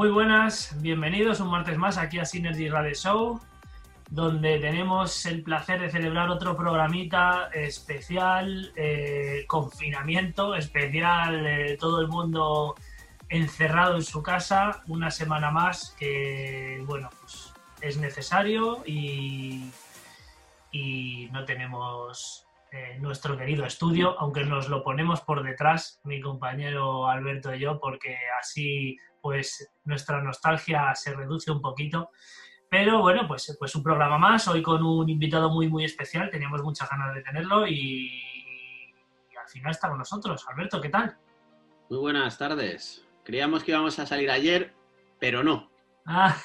Muy buenas, bienvenidos un martes más aquí a Synergy Radio Show, donde tenemos el placer de celebrar otro programita especial, eh, confinamiento especial, eh, todo el mundo encerrado en su casa, una semana más que, bueno, pues es necesario y, no tenemos eh, nuestro querido estudio, aunque nos lo ponemos por detrás, mi compañero Alberto y yo, porque así pues nuestra nostalgia se reduce un poquito. Pero bueno, pues, pues un programa más, hoy con un invitado muy, muy especial, teníamos muchas ganas de tenerlo y, y al final está con nosotros. Alberto, ¿qué tal? Muy buenas tardes. Creíamos que íbamos a salir ayer, pero no. Ah,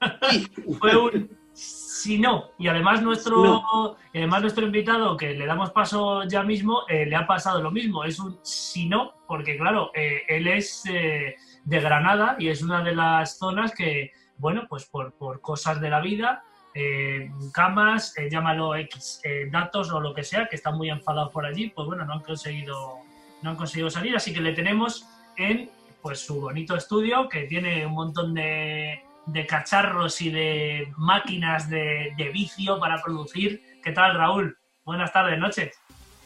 fue un si no. Y además nuestro, No. y además nuestro invitado, que le damos paso ya mismo, eh, le ha pasado lo mismo. Es un si no, porque claro, eh, él es eh, de Granada y es una de las zonas que, bueno, pues por, por cosas de la vida, camas, llámalo X, datos o lo que sea, que están muy enfadados por allí, pues bueno, no han conseguido, no han conseguido salir, así que le tenemos en pues su bonito estudio que tiene un montón de, de cacharros y de máquinas de, de vicio para producir. ¿Qué tal, Raúl? Buenas tardes, noches.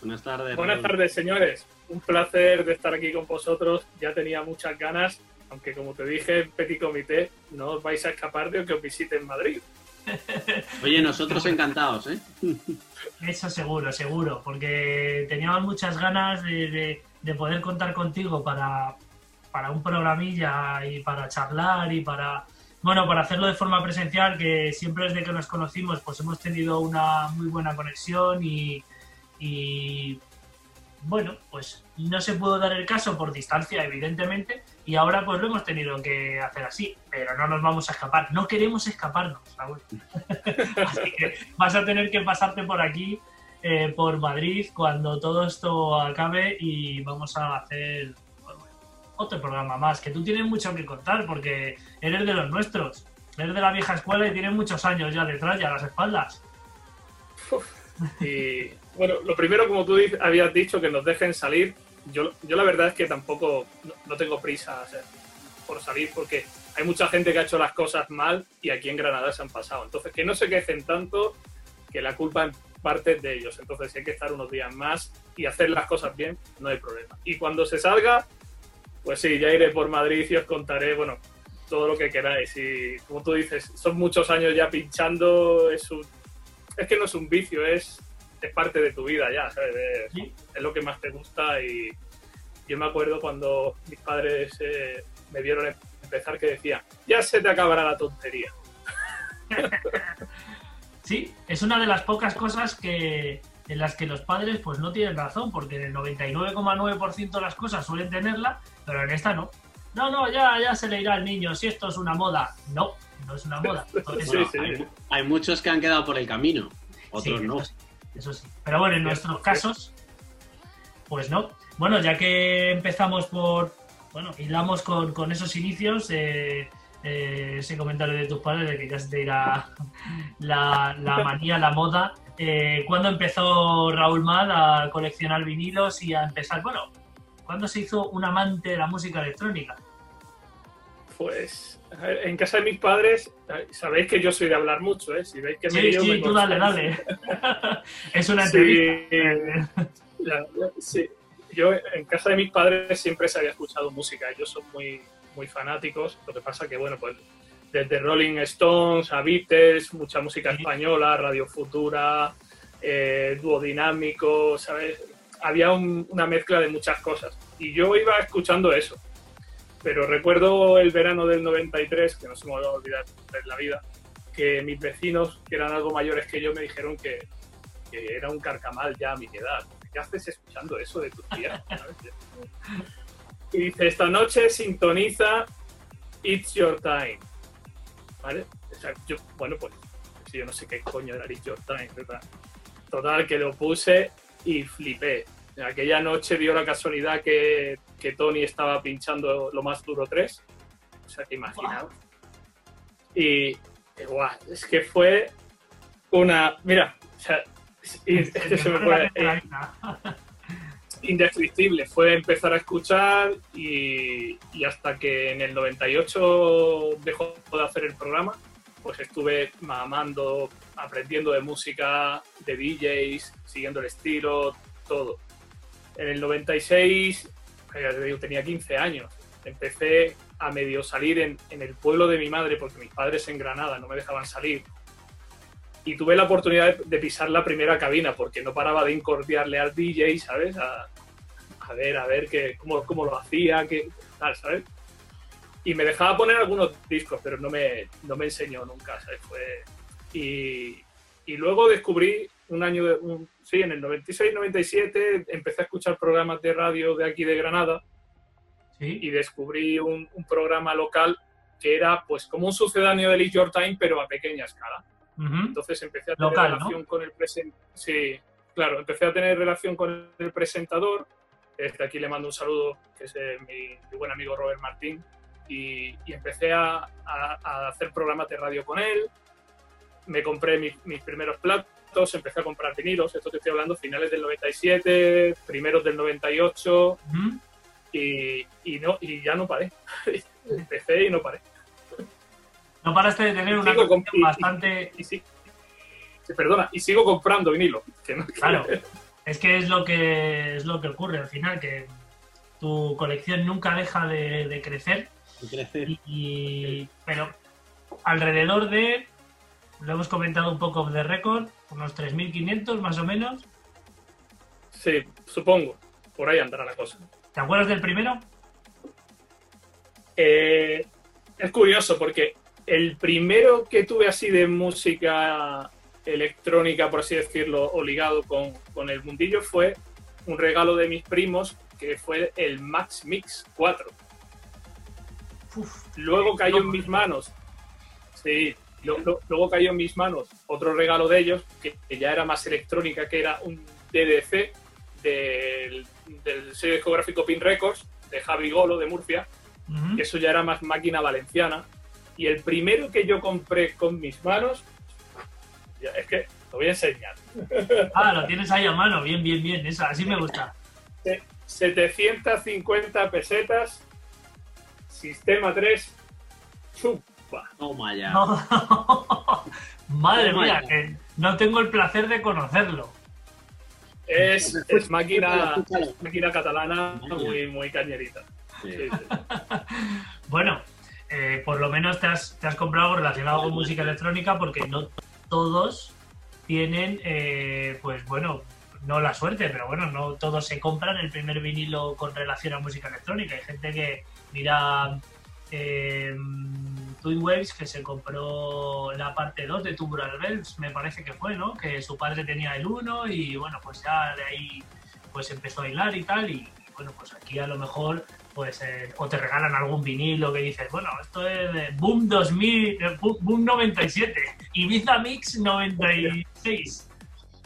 Buenas tardes. Buenas Raúl. tardes, señores. Un placer de estar aquí con vosotros. Ya tenía muchas ganas, aunque como te dije en Petit Comité, no os vais a escapar de que os visite en Madrid. Oye, nosotros encantados, ¿eh? Eso seguro, seguro, porque teníamos muchas ganas de, de- de poder contar contigo para, para un programilla y para charlar y para, bueno, para hacerlo de forma presencial, que siempre desde que nos conocimos pues hemos tenido una muy buena conexión y, y, bueno, pues no se pudo dar el caso por distancia, evidentemente, y ahora pues lo hemos tenido que hacer así, pero no nos vamos a escapar, no queremos escaparnos, Raúl. así que vas a tener que pasarte por aquí eh, por Madrid cuando todo esto acabe y vamos a hacer otro programa más, que tú tienes mucho que contar porque eres de los nuestros, eres de la vieja escuela y tienes muchos años ya detrás y a las espaldas. Y bueno, lo primero, como tú habías dicho, que nos dejen salir. Yo, yo la verdad es que tampoco no, no tengo prisa o sea, por salir porque hay mucha gente que ha hecho las cosas mal y aquí en Granada se han pasado. Entonces, que no se quejen tanto, que la culpa en parte de ellos. Entonces, si hay que estar unos días más y hacer las cosas bien, no hay problema. Y cuando se salga, pues sí, ya iré por Madrid y os contaré, bueno, todo lo que queráis. Y como tú dices, son muchos años ya pinchando, es un, es que no es un vicio, es, es parte de tu vida ya, ¿sabes? Es, Sí. es lo que más te gusta y yo me acuerdo cuando mis padres eh, me vieron empezar que decía, ya se te acabará la tontería. Sí, es una de las pocas cosas que en las que los padres pues no tienen razón, porque en el 99,9% de las cosas suelen tenerla, pero en esta no. No, no, ya, ya se le irá al niño, si esto es una moda. No, no es una moda. Bueno, hay, mu- hay muchos que han quedado por el camino, otros Sí, no. Eso sí, eso sí. Pero bueno, en nuestros casos, pues no. Bueno, ya que empezamos por, bueno, hilamos con, con esos inicios, eh, eh, ese comentario de tus padres de que ya se te irá la, la manía, la moda. Eh, ¿Cuándo empezó Raúl Mad a coleccionar vinilos y a empezar, bueno, ¿cuándo se hizo un amante de la música electrónica? Pues en casa de mis padres, eh, sabéis que yo soy de hablar mucho, ¿eh? Si veis que me Sí, lío, sí, me tú dale, dale. es una Sí. entrevista. La- la- sí. Yo en casa de mis padres siempre se había escuchado música, ellos son muy, muy fanáticos, lo que pasa que, bueno, pues desde Rolling Stones a Beatles, mucha música española, Radio Futura, eh, dúo dinámico, ¿sabes? Había un- una mezcla de muchas cosas y yo iba escuchando eso. Pero recuerdo el verano del 93, que no se me va a olvidar en la vida, que mis vecinos, que eran algo mayores que yo, me dijeron que, que era un carcamal ya a mi edad. ¿Qué haces escuchando eso de tu tía? Y dice, esta noche sintoniza It's Your Time. ¿Vale? O sea, yo, bueno, pues yo no sé qué coño era Your Time, ¿verdad? Total, que lo puse y flipé. Aquella noche dio la casualidad que, que Tony estaba pinchando lo más duro 3. O sea, que imaginaos. Y, y, guau, es que fue una. Mira, o sea, y es que se me fue. indescriptible. Fue empezar a escuchar y, hasta que en el 98 dejó de hacer el programa, pues estuve mamando, aprendiendo de música, de DJs, siguiendo el estilo, todo. En el 96, ya te digo, tenía 15 años. Empecé a medio salir en, en el pueblo de mi madre, porque mis padres en Granada no me dejaban salir. Y tuve la oportunidad de, de pisar la primera cabina, porque no paraba de incordiarle al DJ, ¿sabes? A, a ver, a ver que, cómo, cómo lo hacía, qué tal, ¿sabes? Y me dejaba poner algunos discos, pero no me, no me enseñó nunca, ¿sabes? Fue... Y, y luego descubrí un año, de, un- sí, en el 96-97 empecé a escuchar programas de radio de aquí de Granada Sí. y descubrí un, un programa local que era pues como un sucedáneo de Leave Your Time, pero a pequeña escala. Ujú. Entonces empecé a tener Local, ¿no? relación con el presentador. Sí, claro, empecé a tener relación con el presentador. Desde aquí le mando un saludo, que es eh, mi, mi buen amigo Robert Martín. Y, y empecé a, a- a hacer programas de radio con él. Me compré mis, mis primeros platos, empecé a comprar vinilos. Esto te estoy hablando finales del 97, primeros del 98. Ujú. Y, y, no, y ya no paré. empecé y no paré. No paraste de tener una con- colección y- y- bastante... Y sí, sí, perdona, y sigo comprando vinilo. Que no, Claro, es que es lo que es lo que ocurre al final, que tu colección nunca deja de, de crecer, Crece. y, y- pero alrededor de, lo hemos comentado un poco de récord, unos 3.500 más o menos. Sí, supongo. Por ahí andará la cosa. ¿Te acuerdas del primero? Eh, es curioso porque el primero que tuve así de música electrónica, por así decirlo, o ligado con, con el mundillo fue un regalo de mis primos que fue el Max Mix 4. Uf, Luego cayó en mis manos. Sí, lo- lo- luego cayó en mis manos otro regalo de ellos que, que ya era más electrónica, que era un DDC del, del sello discográfico Pin Records de Javi Golo de Murcia que eso ya era más máquina valenciana. Y el primero que yo compré con mis manos, es que lo voy a enseñar. Ah, lo tienes ahí a mano, bien, bien, bien, esa, así me gusta. Se- 750 pesetas, sistema 3, chupa. Toma ya. Madre Toma mía, ya. que no tengo el placer de conocerlo. Es, es máquina, Escúchalo. es máquina catalana muy, muy cañerita. Sí. Sí, sí. Bueno, eh, por lo menos te has, te has comprado relacionado con música electrónica porque no todos tienen, eh, pues bueno, no la suerte, pero bueno, no todos se compran el primer vinilo con relación a música electrónica. Hay gente que mira eh, Twin Waves que se compró la parte 2 de Tubular Bells, me parece que fue, ¿no? Que su padre tenía el 1 y bueno, pues ya de ahí pues empezó a hilar y tal y bueno, pues aquí a lo mejor pues eh, o te regalan algún vinilo que dices, bueno, esto es de Boom 2000, eh, Boom Boom 97, Ibiza Mix 96.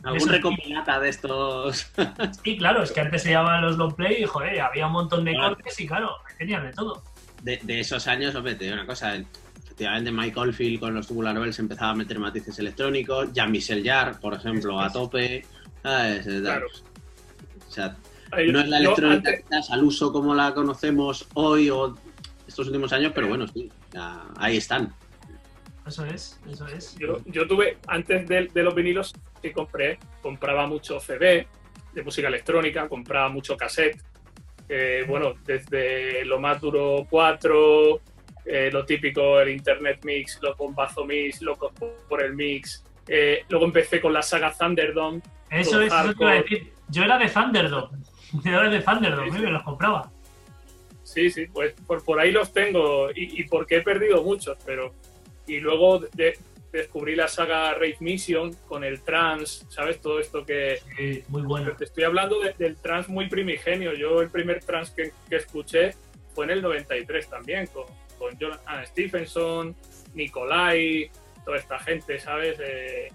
Algún Eso sí. recopilata de estos. Y claro, es que antes se llamaban los long play y joder, había un montón de Claro. cortes y claro, tenían de todo. De, de esos años, hombre, te digo una cosa. Efectivamente, Mike Oldfield con los Tubular Bells empezaba a meter matices electrónicos. Jean-Michel Jarre, por ejemplo, a tope. ¿sabes? Claro. O sea, no es la electrónica antes- quizás al uso como la conocemos hoy o estos últimos años, pero bueno, sí, ya ahí están. Eso es, eso es. Yo, yo tuve, antes de, de los vinilos, que compré, compraba mucho CD de música electrónica, compraba mucho cassette. eh, bueno, desde lo más duro 4, eh, lo típico, el Internet Mix, los bombazo Mix, locos por el Mix. eh, luego empecé con la saga Thunderdome. Eso es, eso te iba a decir. Yo era de Thunderdome. Era de Thunderdome, Sí, sí. me los compraba. Sí, sí, pues por, por ahí los tengo y, y porque he perdido muchos, pero... Y luego de- descubrí la saga Rave Mission con el trans, ¿sabes? Todo esto que, Sí, muy bueno. Te estoy hablando de- del trans muy primigenio. Yo el primer trans que, que escuché fue en el 93 también, con, con Jonathan Stephenson, Nikolai, toda esta gente, ¿sabes? Eh,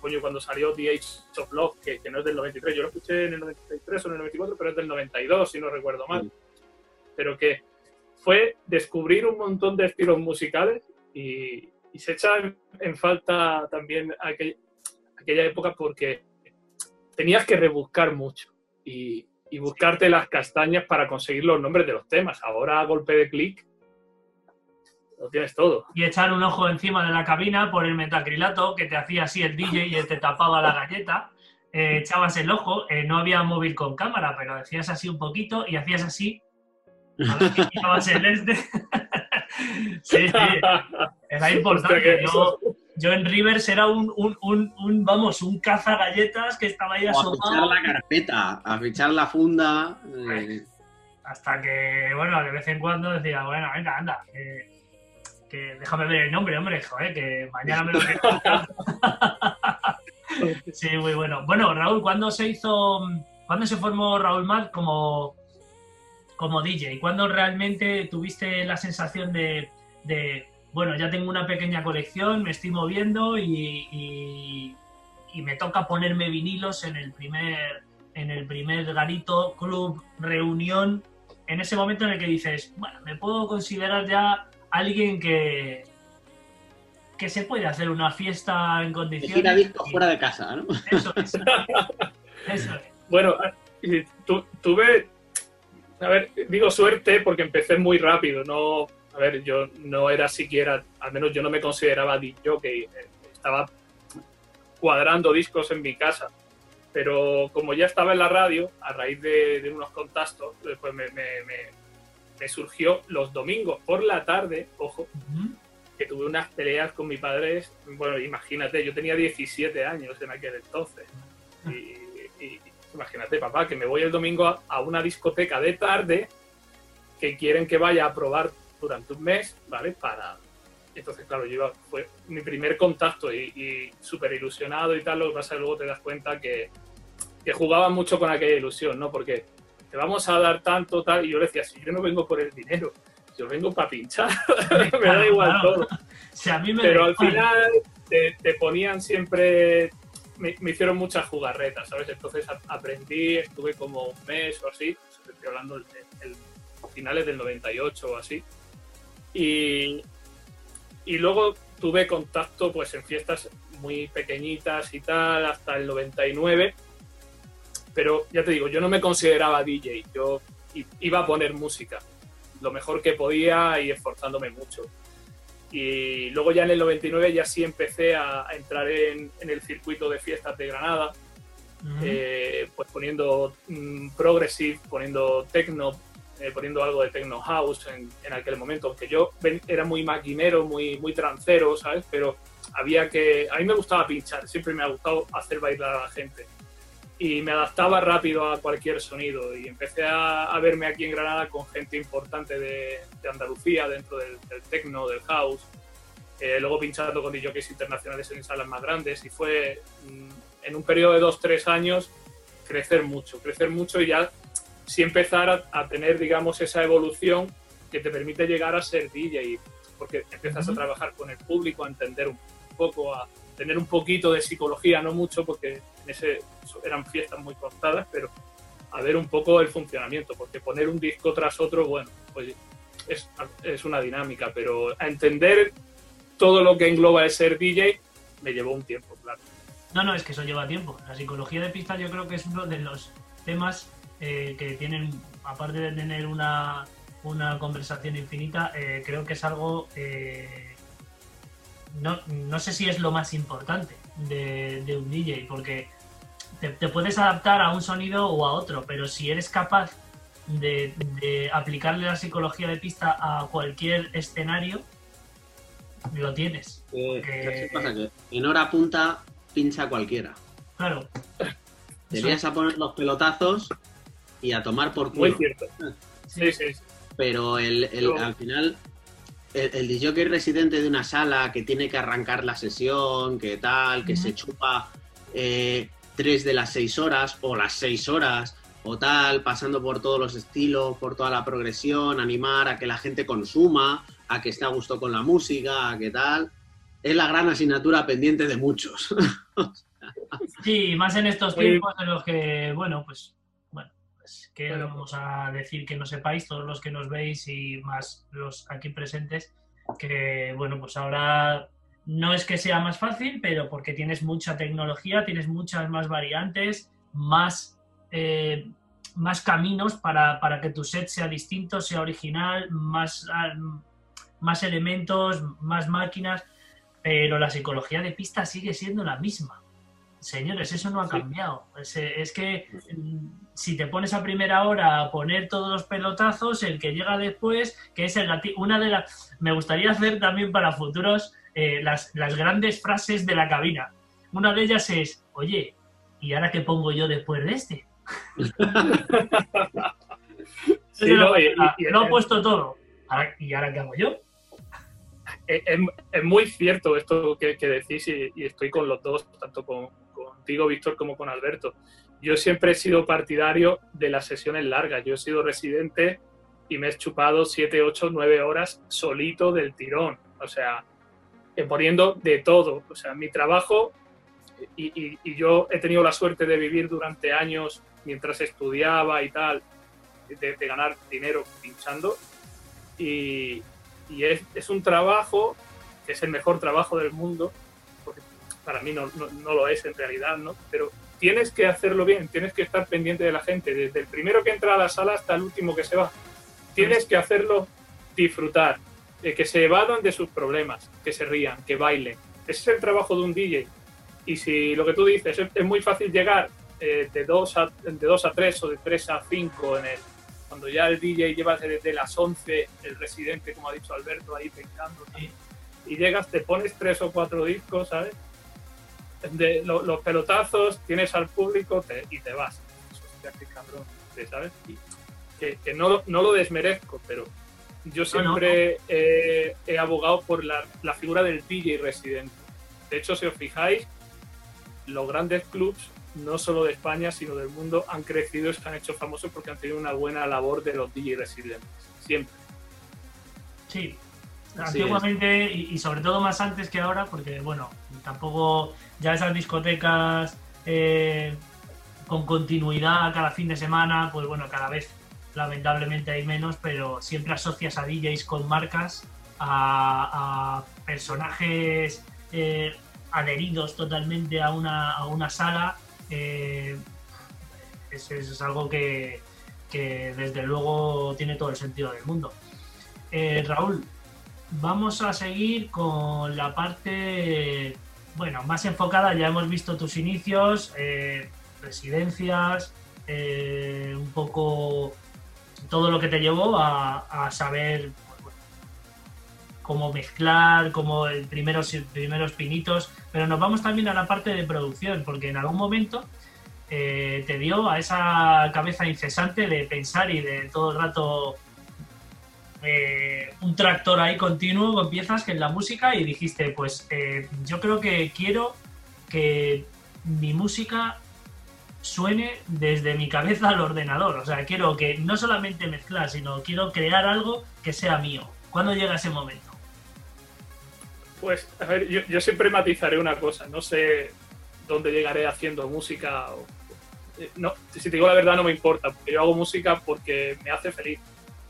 coño, cuando salió The Age of Love, que, que no es del 93, yo lo escuché en el 93 o en el 94, pero es del 92, si no recuerdo mal. Sí. Pero que fue descubrir un montón de estilos musicales y, y se echa en, en falta también aquel- aquella época porque tenías que rebuscar mucho. Y y buscarte las castañas para conseguir los nombres de los temas. Ahora a golpe de clic lo tienes todo. Y echar un ojo encima de la cabina por el metacrilato que te hacía así el DJ y te tapaba la galleta. Eh, echabas el ojo, eh, no había móvil con cámara, pero decías así un poquito y hacías así. A ver si quitabas el este. sí, sí, era importante. Yo, yo en Rivers era un, un, un, un, vamos, un caza galletas que estaba ahí O a fichar asomado. la carpeta, a fichar la funda. eh, Hasta que, bueno, de vez en cuando decía, bueno, venga, anda, que déjame ver el nombre, hombre, joder, que mañana me lo. Sí, muy bueno. Bueno, Raúl, ¿cuándo se hizo, cuándo se formó Raúl Mad como, como DJ? ¿Cuándo realmente tuviste la sensación de, de, bueno, ya tengo una pequeña colección, me estoy moviendo y, y- y me toca ponerme vinilos en el primer, en el primer garito, club, reunión, en ese momento en el que dices, bueno, me puedo considerar ya alguien que que se puede hacer una fiesta en que condiciones. gira discos y- fuera de casa, ¿no? eso es. Eso es. Bueno, tu- tuve, a ver, digo suerte porque empecé muy rápido, no, a ver, yo no era siquiera, al menos yo no me consideraba DJ, que estaba cuadrando discos en mi casa, pero como ya estaba en la radio, a raíz de, de unos contactos, después me, me- me- me surgió los domingos por la tarde, ojo, Ujú. que tuve unas peleas con mi padre. Bueno, imagínate, yo tenía 17 años en aquel entonces. Y, y- imagínate, papá, que me voy el domingo a, a una discoteca de tarde que quieren que vaya a probar durante un mes, ¿vale? Para. Entonces, claro, yo iba- fue mi primer contacto y, y súper ilusionado y tal. Lo que pasa es que luego te das cuenta que, que jugaba mucho con aquella ilusión, ¿no? Porque te vamos a dar tanto, tal. Y yo le decía, si yo no vengo por el dinero, yo vengo para pinchar. me da igual claro. todo. Si a mí me Pero al igual. final te, te ponían siempre, me, me hicieron muchas jugarretas, ¿sabes? Entonces aprendí, estuve como un mes o así, estoy hablando el, el- finales del 98 o así. Y, y luego tuve contacto pues en fiestas muy pequeñitas y tal, hasta el 99. Pero ya te digo, yo no me consideraba DJ, yo iba a poner música lo mejor que podía y esforzándome mucho. Y luego ya en el 99 ya sí empecé a, a entrar en, en el circuito de fiestas de Granada, eh, pues poniendo mm, progressive, poniendo techno, eh, poniendo algo de techno house en, en aquel momento, aunque yo ven- era muy maquinero, muy, muy trancero, ¿sabes? Pero había que... A mí me gustaba pinchar, siempre me ha gustado hacer bailar a la gente. Y me adaptaba rápido a cualquier sonido y empecé a, a verme aquí en Granada con gente importante de, de Andalucía dentro del, del techno, del house, eh, luego pinchando con DJs internacionales en salas más grandes y fue mm, en un periodo de dos, tres años crecer mucho, crecer mucho y ya sí empezar a, a tener, digamos, esa evolución que te permite llegar a ser DJ, porque empiezas a Ujú. trabajar con el público, a entender un poco, a tener un poquito de psicología, no mucho, porque en ese eran fiestas muy cortadas, pero a ver un poco el funcionamiento, porque poner un disco tras otro, bueno, pues es, es una dinámica, pero a entender todo lo que engloba el ser DJ me llevó un tiempo, claro. No, no, es que eso lleva tiempo. La psicología de pista yo creo que es uno de los temas eh, que tienen, aparte de tener una, una conversación infinita, eh, creo que es algo, eh, no, no sé si es lo más importante de, de un DJ, porque te, te puedes adaptar a un sonido o a otro, pero si eres capaz de, de aplicarle la psicología de pista a cualquier escenario, lo tienes. Eh, Porque- ¿sabes qué pasa? Que en hora punta pincha cualquiera. Claro. Vienes a poner los pelotazos y a tomar por Muy culo. cierto. Sí, sí, sí. Pero el, el- Yo- al final, el, el disjockey residente de una sala que tiene que arrancar la sesión, que tal, que se chupa eh, tres de las seis horas o las seis horas o tal, pasando por todos los estilos, por toda la progresión, animar a que la gente consuma, a que esté a gusto con la música, a que tal. Es la gran asignatura pendiente de muchos. Sí, más en estos tiempos en los que, bueno, pues, ¿qué Bueno, vamos a decir que no sepáis, todos los que nos veis y más los aquí presentes, que, bueno, pues ahora no es que sea más fácil, pero porque tienes mucha tecnología, tienes muchas más variantes, más, eh, más caminos para, para, que tu set sea distinto, sea original, más, más elementos, más máquinas, pero la psicología de pista sigue siendo la misma. Señores, eso no ha cambiado. Es, que mm, si te pones a primera hora a poner todos los pelotazos, el que llega después, que es el una de las... Me gustaría hacer también para futuros eh, las, las grandes frases de la cabina. Una de ellas es, oye, ¿y ahora qué pongo yo después de este? sí, lo, he puesto todo. ¿Y ahora qué hago yo? Es, muy cierto esto que, decís y, estoy con los dos, tanto con, contigo, Víctor, como con Alberto. Yo siempre he sido partidario de las sesiones largas. Yo he sido residente y me he chupado 7, 8, 9 horas solito del tirón. O sea, poniendo de todo. O sea, mi trabajo, y, yo he tenido la suerte de vivir durante años mientras estudiaba y tal, de, ganar dinero pinchando. Y, es, es, un trabajo que es el mejor trabajo del mundo, porque para mí no, no, lo es en realidad, ¿no? Pero tienes que hacerlo bien, tienes que estar pendiente de la gente, desde el primero que entra a la sala hasta el último que se va. Tienes que hacerlo disfrutar, eh, que se evadan de sus problemas, que se rían, que bailen. Ese es el trabajo de un DJ. Y si lo que tú dices es, muy fácil llegar eh, de 2 a, de dos a 3 o de 3 a 5 en el, cuando ya el DJ lleva desde las 11, el residente, como ha dicho Alberto, ahí pensando, y, llegas, te pones tres o cuatro discos, ¿sabes? De los pelotazos, tienes al público y te vas. Hostia, qué cabrón, ¿sabes? que, que no, no, lo desmerezco, pero yo siempre He, abogado por la, figura del DJ residente. De hecho, si os fijáis, los grandes clubs, no solo de España, sino del mundo, han crecido y se han hecho famosos porque han tenido una buena labor de los DJ residentes. Siempre. Sí, antiguamente y, sobre todo más antes que ahora, porque bueno, tampoco ya esas discotecas eh, con continuidad cada fin de semana, pues bueno, cada vez lamentablemente hay menos, pero siempre asocias a DJs con marcas, a, personajes eh, adheridos totalmente a una, a una sala. Eh, es algo que, desde luego tiene todo el sentido del mundo. Eh, Raúl, vamos a seguir con la parte, bueno, más enfocada, ya hemos visto tus inicios, residencias, un poco todo lo que te llevó a, saber pues, cómo mezclar, cómo el primeros, primeros pinitos, pero nos vamos también a la parte de producción, porque en algún momento eh, te dio a esa cabeza incesante de pensar y de todo el rato eh, un tractor ahí continuo con piezas que en la música y dijiste, pues eh, yo creo que quiero que mi música suene desde mi cabeza al ordenador. O sea, quiero que no solamente mezclar, sino quiero crear algo que sea mío. ¿Cuándo llega ese momento? Pues, a ver, yo, siempre matizaré una cosa. No sé dónde llegaré haciendo música. Eh, no, si te digo la verdad, no me importa, porque yo hago música porque me hace feliz.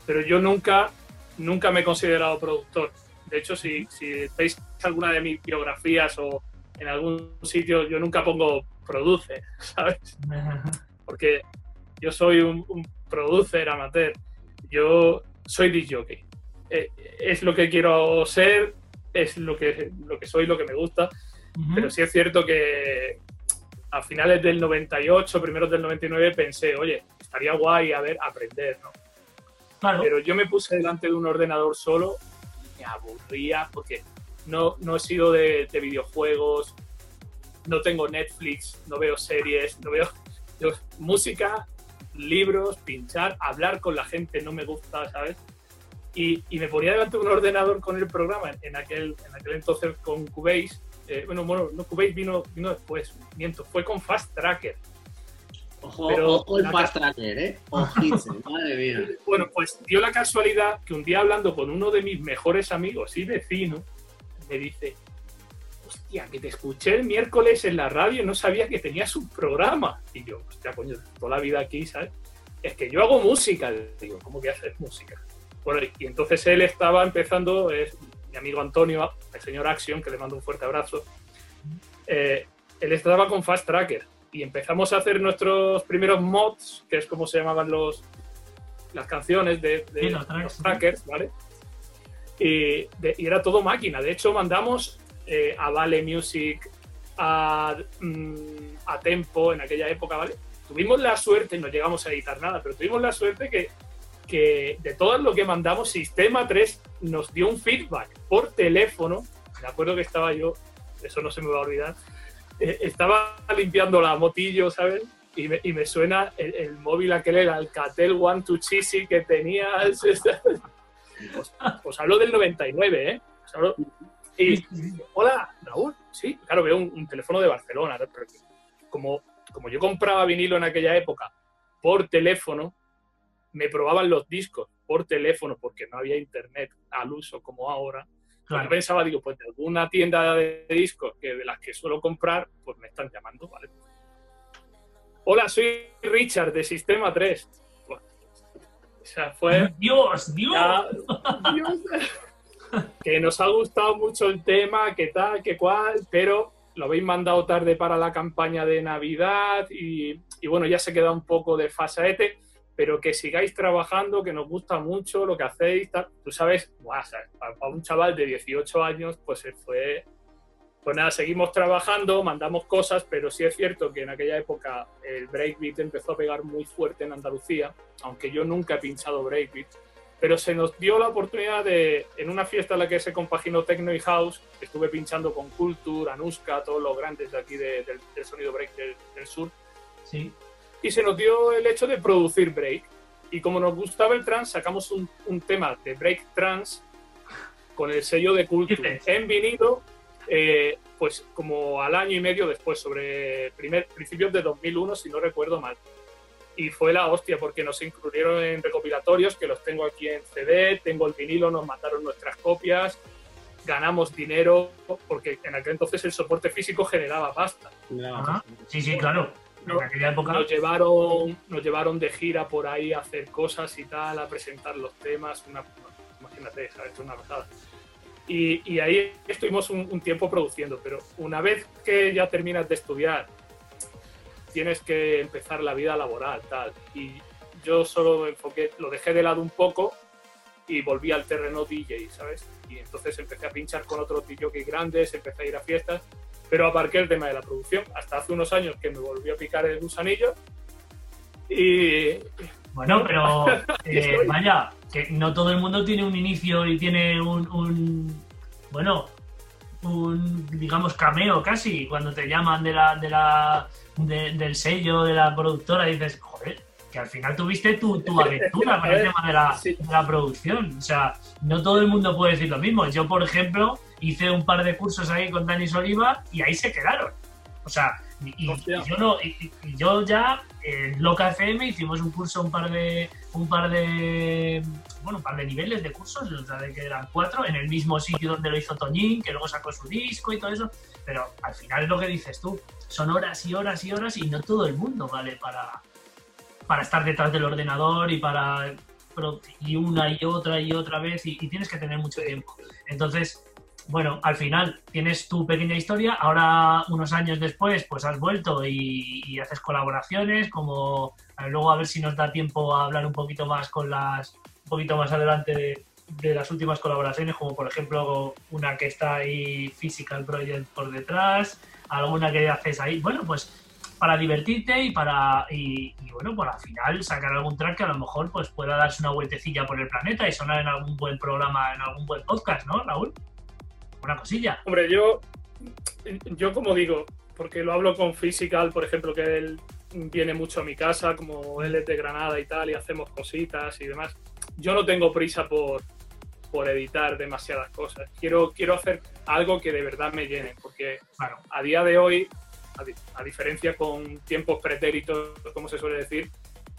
Pero yo nunca, nunca me he considerado productor. De hecho, si, si veis alguna de mis biografías o en algún sitio, yo nunca pongo produce, ¿sabes? Porque yo soy un, producer amateur, yo soy DJ. Eh, es lo que quiero ser, es lo que, lo que soy, lo que me gusta, pero sí es cierto que a finales del 98, primeros del 99, pensé, oye, estaría guay a ver, aprender, ¿no? Pero yo me puse delante de un ordenador solo y me aburría porque no, no he sido de, de videojuegos, no tengo Netflix, no veo series, no veo música, libros, pinchar, hablar con la gente, no me gusta, ¿sabes? Y, me ponía delante de un ordenador con el programa, en aquel, en aquel entonces con Cubase, eh, bueno, bueno, no, Cubase vino, vino después, miento, fue con Fast Tracker. Ojo, ojo el Fast Tracker, ¿eh? Ojito, madre mía. Bueno, pues dio la casualidad que un día hablando con uno de mis mejores amigos y vecinos, me dice, hostia, que te escuché el miércoles en la radio y no sabía que tenías un programa. Y yo, hostia, coño, toda la vida aquí, ¿sabes? Es que yo hago música. Digo, ¿cómo que haces música? Bueno, y entonces él estaba empezando, es mi amigo Antonio, el señor Action, que le mando un fuerte abrazo. Eh, él estaba con Fast Tracker y empezamos a hacer nuestros primeros mods, que es como se llamaban los las canciones de, de Sí, los tracks, los sí. trackers, ¿vale? Y, de- y era todo máquina. De hecho, mandamos eh, a Vale Music, a, mm, a Tempo en aquella época, ¿vale? Tuvimos la suerte, no llegamos a editar nada, pero tuvimos la suerte que, que de todo lo que mandamos, Sistema 3 nos dio un feedback por teléfono. Me acuerdo que estaba yo, eso no se me va a olvidar, eh, estaba limpiando la motillo, ¿sabes? Y me, y me suena el, el móvil aquel, el Alcatel One to Cheesy que tenía. Pues, pues hablo del 99, ¿eh? Hablo- y, hola, Raúl. Sí, claro, veo un, un teléfono de Barcelona. como, como yo compraba vinilo en aquella época por teléfono, me probaban los discos por teléfono porque no había internet al uso como ahora. Claro. Yo pensaba, digo, pues de alguna tienda de discos que de las que suelo comprar, pues me están llamando, ¿vale? Hola, soy Richard de Sistema 3. Buah. O sea, fue Dios, Dios. ya- Dios. que nos ha gustado mucho el tema, que tal, que cual, pero lo habéis mandado tarde para la campaña de Navidad y, y bueno, ya se queda un poco de fasaete, pero que sigáis trabajando, que nos gusta mucho lo que hacéis. Tú sabes, ¿sabes? para, un chaval de 18 años, pues se fue... Pues nada, seguimos trabajando, mandamos cosas, pero sí es cierto que en aquella época el breakbeat empezó a pegar muy fuerte en Andalucía, aunque yo nunca he pinchado breakbeat pero se nos dio la oportunidad de, en una fiesta en la que se compaginó techno y house, estuve pinchando con Culture, Anuska, todos los grandes de aquí de- del, del sonido break del, del sur, Sí. Y se nos dio el hecho de producir break. Y como nos gustaba el trance, sacamos un, un tema de break trance con el sello de Culture en vinilo, eh, pues como al año y medio después, sobre primer, principios de 2001, si no recuerdo mal y fue la hostia porque nos incluyeron en recopilatorios que los tengo aquí en CD, tengo el vinilo, nos mandaron nuestras copias, ganamos dinero porque en aquel entonces el soporte físico generaba pasta. Sí, sí, claro. En No, aquella época. Nos llevaron, nos llevaron de gira por ahí a hacer cosas y tal, a presentar los temas, una, imagínate, ¿sabes? Una pasada. Y, y ahí estuvimos un, un tiempo produciendo, pero una vez que ya terminas de estudiar, tienes que empezar la vida laboral, tal. Y yo solo enfoqué, lo dejé de lado un poco y volví al terreno DJ, ¿sabes? Y entonces empecé a pinchar con otros DJs grandes, empecé a ir a fiestas, pero aparqué el tema de la producción. Hasta hace unos años que me volvió a picar el gusanillo y Bueno, pero eh, vaya, que no todo el mundo tiene un inicio y tiene un, un- bueno, un digamos cameo casi cuando te llaman de la, de la de- del sello de la productora y dices, joder, que al final tuviste tu, tu aventura con el tema de la, de la producción. O sea, no todo el mundo puede decir lo mismo. Yo, por ejemplo, hice un par de cursos ahí con Dani Oliva y ahí se quedaron. O sea, y, y- yo no, y, y yo ya en Loca FM hicimos un curso, un par de, un par de, bueno, un par de niveles de cursos, de que eran cuatro, en el mismo sitio donde lo hizo Toñín, que luego sacó su disco y todo eso. Pero al final es lo que dices tú, son horas y horas y horas y no todo el mundo vale para, para estar detrás del ordenador y para y una y otra y otra vez y, y tienes que tener mucho tiempo. Entonces, bueno, al final tienes tu pequeña historia, ahora unos años después pues has vuelto y, haces colaboraciones, como eh, luego a ver si nos da tiempo a hablar un poquito más con las, un poquito más adelante de, las últimas colaboraciones, como por ejemplo una que está ahí Physical Project por detrás, alguna que haces ahí, bueno, pues para divertirte y para y, bueno, por al final sacar algún track que a lo mejor pues pueda darse una vueltecilla por el planeta y sonar en algún buen programa, en algún buen podcast, ¿no, Raúl? Una cosilla. Hombre, yo, yo como digo, porque lo hablo con Physical, por ejemplo, que él viene mucho a mi casa, como él es de Granada y tal, y hacemos cositas y demás. Yo no tengo prisa por, por editar demasiadas cosas. Quiero, quiero hacer algo que de verdad me llene, porque Claro. a día de hoy, a, di- a diferencia con tiempos pretéritos, como se suele decir,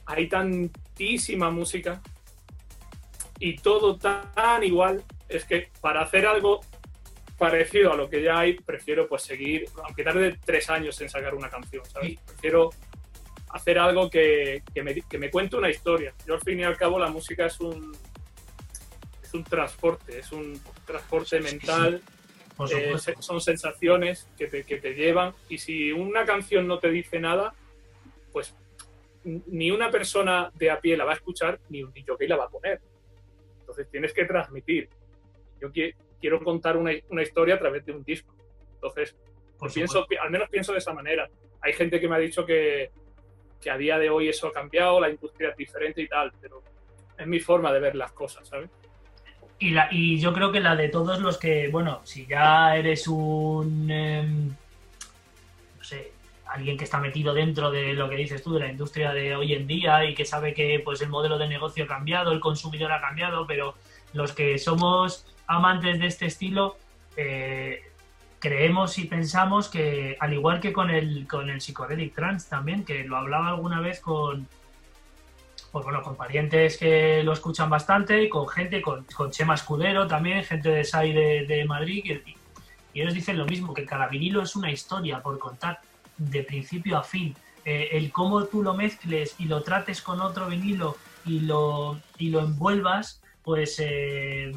hay tantísima música y todo tan igual. Es que para hacer algo parecido a lo que ya hay, prefiero pues seguir, aunque tarde tres años en sacar una canción, ¿sabes? Prefiero hacer algo que, que me, que me cuente una historia. Yo al fin y al cabo la música es un es un transporte, es un transporte mental Eh, son sensaciones que te, que te llevan y si una canción no te dice nada, pues ni una persona de a pie la va a escuchar, ni un que la va a poner. Entonces tienes que transmitir. Yo quiero contar una, una historia a través de un disco. Entonces, pues pienso, al menos pienso de esa manera. Hay gente que me ha dicho que, que a día de hoy eso ha cambiado, la industria es diferente y tal, pero es mi forma de ver las cosas, ¿sabes? Y, la, y yo creo que la de todos los que, bueno, si ya eres un, em, no sé, alguien que está metido dentro de lo que dices tú, de la industria de hoy en día y que sabe que pues el modelo de negocio ha cambiado, el consumidor ha cambiado, pero los que somos amantes de este estilo, eh, creemos y pensamos que, al igual que con el, con el Psychedelic Trans también, que lo hablaba alguna vez con, pues bueno, con parientes que lo escuchan bastante, con gente, con, con Chema Escudero también, gente de SAI de, Madrid, y, y ellos dicen lo mismo, que cada vinilo es una historia por contar de principio a fin. Eh, el cómo tú lo mezcles y lo trates con otro vinilo y lo, y lo envuelvas, pues eh,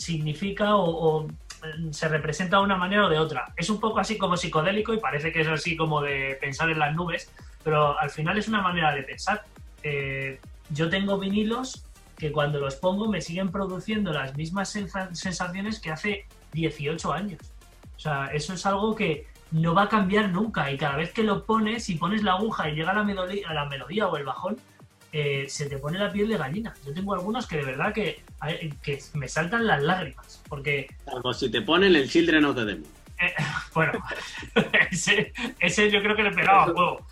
significa o, mm, se representa de una manera o de otra. Es un poco así como psicodélico y parece que es así como de pensar en las nubes, pero al final es una manera de pensar. Eh, yo tengo vinilos que cuando los pongo me siguen produciendo las mismas sensaciones que hace 18 años. O sea, eso es algo que, no va a cambiar nunca y cada vez que lo pones, si pones la aguja y llega la melodía, la melodía o el bajón, eh, se te pone la piel de gallina. Yo tengo algunos que de verdad que, que me saltan las lágrimas, porque... Si te ponen el Children of the Demon. Eh, bueno, ese, ese, yo creo que le pegaba a juego.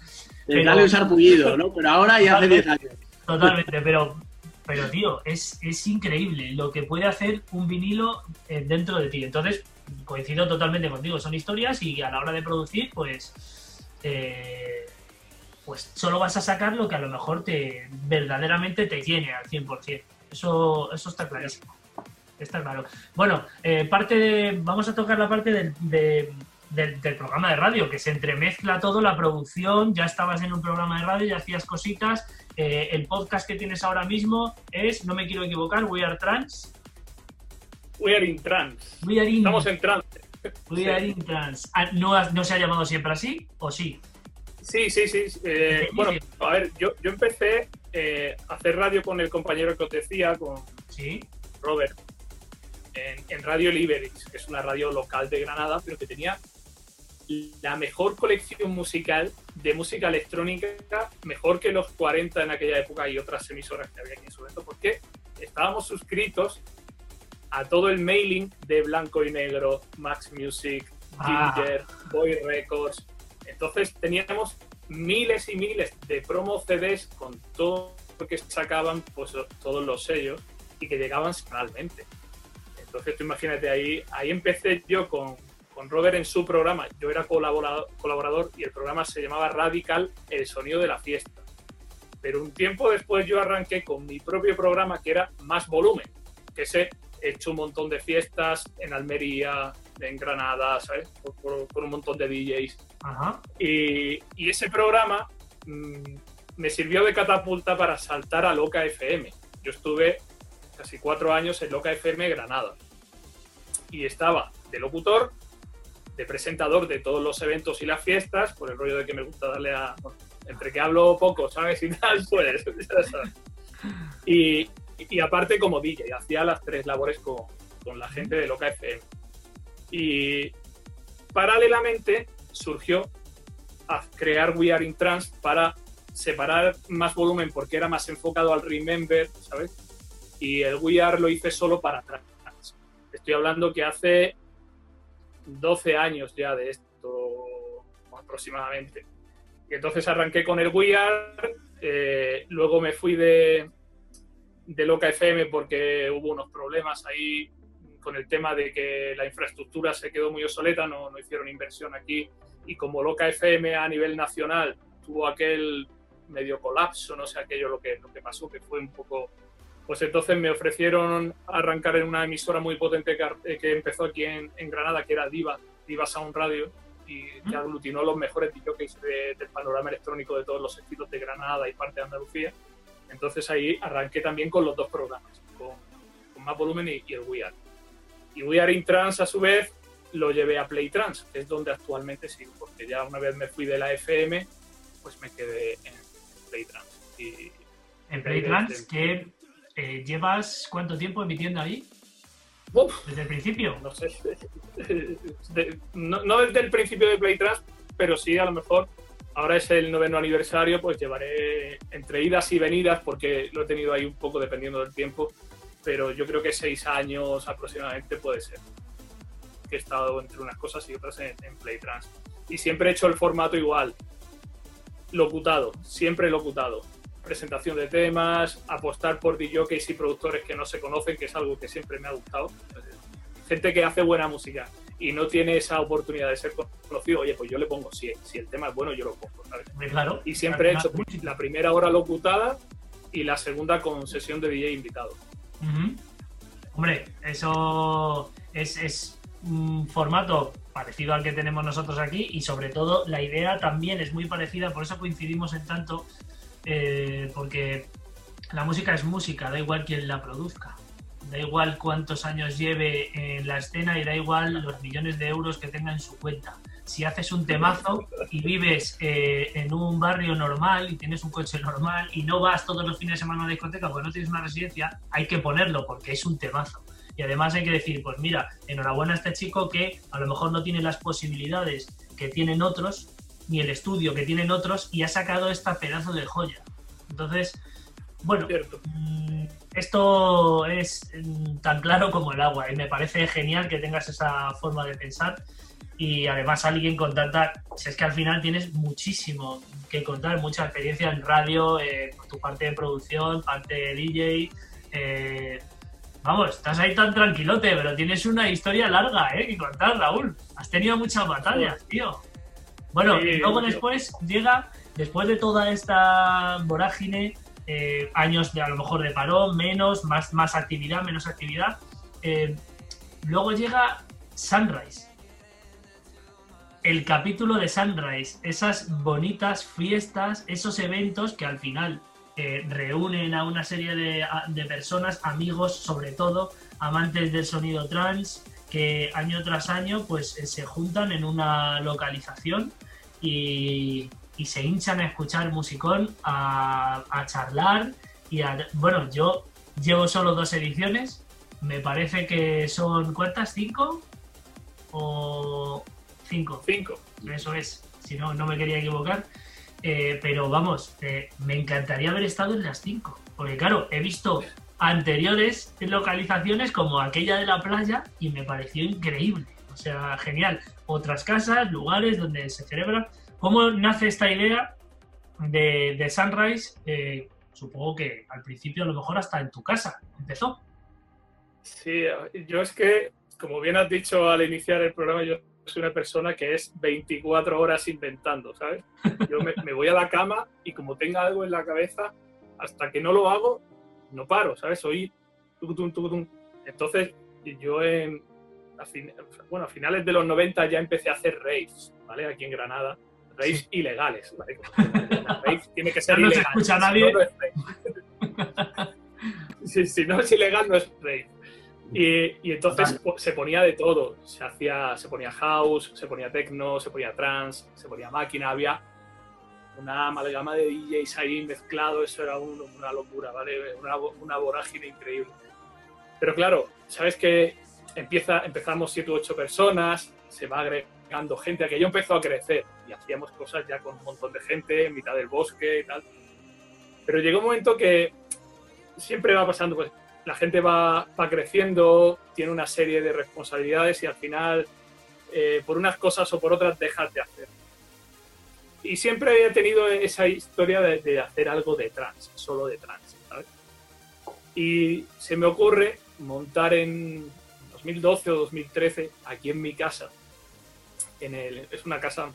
Dale un sarpullido, ¿no? Pero ahora ya hace 10 años. Totalmente, pero, pero tío, es, es increíble lo que puede hacer un vinilo eh, dentro de ti. Entonces, coincido totalmente contigo, son historias y a la hora de producir, pues, eh, pues solo vas a sacar lo que a lo mejor te verdaderamente te tiene al 100%. Eso, eso está clarísimo. Está claro. Bueno, eh, parte de, vamos a tocar la parte del, del, programa de radio, que se entremezcla todo, la producción, ya estabas en un programa de radio, ya hacías cositas. Eh, el podcast que tienes ahora mismo es, no me quiero equivocar, We Are Trans. We are in trans. Estamos en trance. We are in trans. Ah, ¿No, ¿No se ha llamado siempre así o sí? Sí, sí, sí. Eh, bueno, a ver, yo, yo empecé eh, hacer radio con el compañero que os decía, con ¿Sí? Robert, en, en Radio Liberis, que es una radio local de Granada, pero que tenía la mejor colección musical de música electrónica, mejor que los 40 en aquella época y otras emisoras que había aquí en su momento, porque estábamos suscritos a todo el mailing de Blanco y Negro, Max Music, ah. Ginger, Boy Records. Entonces teníamos miles y miles de promo CDs con todo lo que sacaban pues, todos los sellos y que llegaban semanalmente. Entonces tú imagínate, ahí, ahí empecé yo con, con Robert en su programa. Yo era colaborador, colaborador y el programa se llamaba Radical, el sonido de la fiesta. Pero un tiempo después yo arranqué con mi propio programa que era Más Volumen, que he hecho un montón de fiestas en Almería, en Granada, ¿sabes? Con, un montón de DJs. Y, y, ese programa mm, me sirvió de catapulta para saltar a Loca FM. Yo estuve casi cuatro años en Loca FM Granada. Y estaba de locutor, de presentador de todos los eventos y las fiestas, por el rollo de que me gusta darle a... entre que hablo poco, ¿sabes? Y tal, pues... Y, y aparte como DJ, hacía las tres labores con, con la gente de Loca FM. Y paralelamente surgió a crear We Are in Trans para separar más volumen porque era más enfocado al Remember, ¿sabes? Y el We Are lo hice solo para trans. Estoy hablando que hace 12 años ya de esto aproximadamente. Entonces arranqué con el We Are, eh, luego me fui de, de Loca FM porque hubo unos problemas ahí con el tema de que la infraestructura se quedó muy obsoleta, no, no hicieron inversión aquí y como Loca FM a nivel nacional tuvo aquel medio colapso, no sé aquello lo que, lo que pasó, que fue un poco... Pues entonces me ofrecieron arrancar en una emisora muy potente que, que empezó aquí en, en, Granada, que era Diva, Diva Sound Radio, y que aglutinó los mejores DJs de, del panorama electrónico de todos los estilos de Granada y parte de Andalucía. Entonces ahí arranqué también con los dos programas, con, más volumen y, el We Are. Y We Are in Trans, a su vez, lo llevé a Playtrans, que es donde actualmente sigo, porque ya una vez me fui de la FM, pues me quedé en Playtrans. Y en Playtrans, que eh, llevas cuánto tiempo emitiendo ahí? ¿Desde el principio? No sé. no, desde el principio de Playtrans, pero sí a lo mejor ahora es el noveno aniversario, pues llevaré entre idas y venidas, porque lo he tenido ahí un poco dependiendo del tiempo, pero yo creo que seis años aproximadamente puede ser. Que he estado entre unas cosas y otras en, en Playtrans. Y siempre he hecho el formato igual, locutado, siempre locutado. Presentación de temas, apostar por DJs y productores que no se conocen, que es algo que siempre me ha gustado. Gente que hace buena música y no tiene esa oportunidad de ser conocido, oye, pues yo le pongo, si, si el tema es bueno, yo lo pongo, ¿sabes? Claro. Y siempre he hecho la primera hora locutada y la segunda con sesión de DJ invitado. Hombre, eso es, es, un formato parecido al que tenemos nosotros aquí y sobre todo la idea también es muy parecida, por eso coincidimos en tanto, eh, porque la música es música, da igual quién la produzca da igual cuántos años lleve en la escena y da igual los millones de euros que tenga en su cuenta. Si haces un temazo y vives eh, en un barrio normal y tienes un coche normal y no vas todos los fines de semana a la discoteca porque no tienes una residencia, hay que ponerlo porque es un temazo. Y además hay que decir, pues mira, enhorabuena a este chico que a lo mejor no tiene las posibilidades que tienen otros, ni el estudio que tienen otros, y ha sacado esta pedazo de joya. Entonces, bueno, mm, esto es mm, tan claro como el agua y me parece genial que tengas esa forma de pensar y además alguien con tanta... Si es que al final tienes muchísimo que contar, mucha experiencia en radio, eh, tu parte de producción, parte de DJ. Eh, vamos, estás ahí tan tranquilote, pero tienes una historia larga eh, que contar, Raúl. Has tenido muchas batallas, tío. Bueno, y luego después llega, después de toda esta vorágine, eh, años de a lo mejor de parón, menos, más, más actividad, menos actividad. Eh, luego llega Sunrise. El capítulo de Sunrise, esas bonitas fiestas, esos eventos que al final eh, reúnen a una serie de, personas, amigos sobre todo, amantes del sonido trans, que año tras año pues se juntan en una localización y, y se hinchan a escuchar musicón, a, charlar y a... Bueno, yo llevo solo dos ediciones, me parece que son ¿cuántas? ¿Cinco? ¿O cinco? Cinco. Eso es, si no, no me quería equivocar. Eh, pero vamos, eh, me encantaría haber estado en las cinco, porque claro, he visto anteriores localizaciones como aquella de la playa y me pareció increíble, o sea, genial. Otras casas, lugares donde se celebra ¿Cómo nace esta idea de, Sunrise? Eh, supongo que al principio a lo mejor hasta en tu casa empezó. Sí, yo es que, como bien has dicho al iniciar el programa, yo soy una persona que es 24 horas inventando, ¿sabes? Yo me, voy a la cama y como tenga algo en la cabeza, hasta que no lo hago, no paro, ¿sabes? Soy... Entonces, yo en, a bueno, a finales de los 90 ya empecé a hacer raves, ¿vale? Aquí en Granada raves ilegales. ¿vale? tiene que ser no ilegal. se escucha nadie. si, no es ilegal, no es rave. Y, entonces se ponía de todo. Se, hacía, se ponía house, se ponía techno, se ponía trance, se ponía máquina. Había una amalgama de DJs ahí mezclado. Eso era una locura, ¿vale? Una, una vorágine increíble. Pero claro, sabes que empieza, empezamos 7 u 8 personas, se va agregando gente, aquello empezó a crecer y hacíamos cosas ya con un montón de gente en mitad del bosque y tal. Pero llegó un momento que siempre va pasando, pues la gente va, creciendo, tiene una serie de responsabilidades y al final, eh, por unas cosas o por otras, dejas de hacer. Y siempre he tenido esa historia de, de hacer algo de trans, solo de trans, ¿sabes? Y se me ocurre montar en 2012 o 2013, aquí en mi casa, en el, es una casa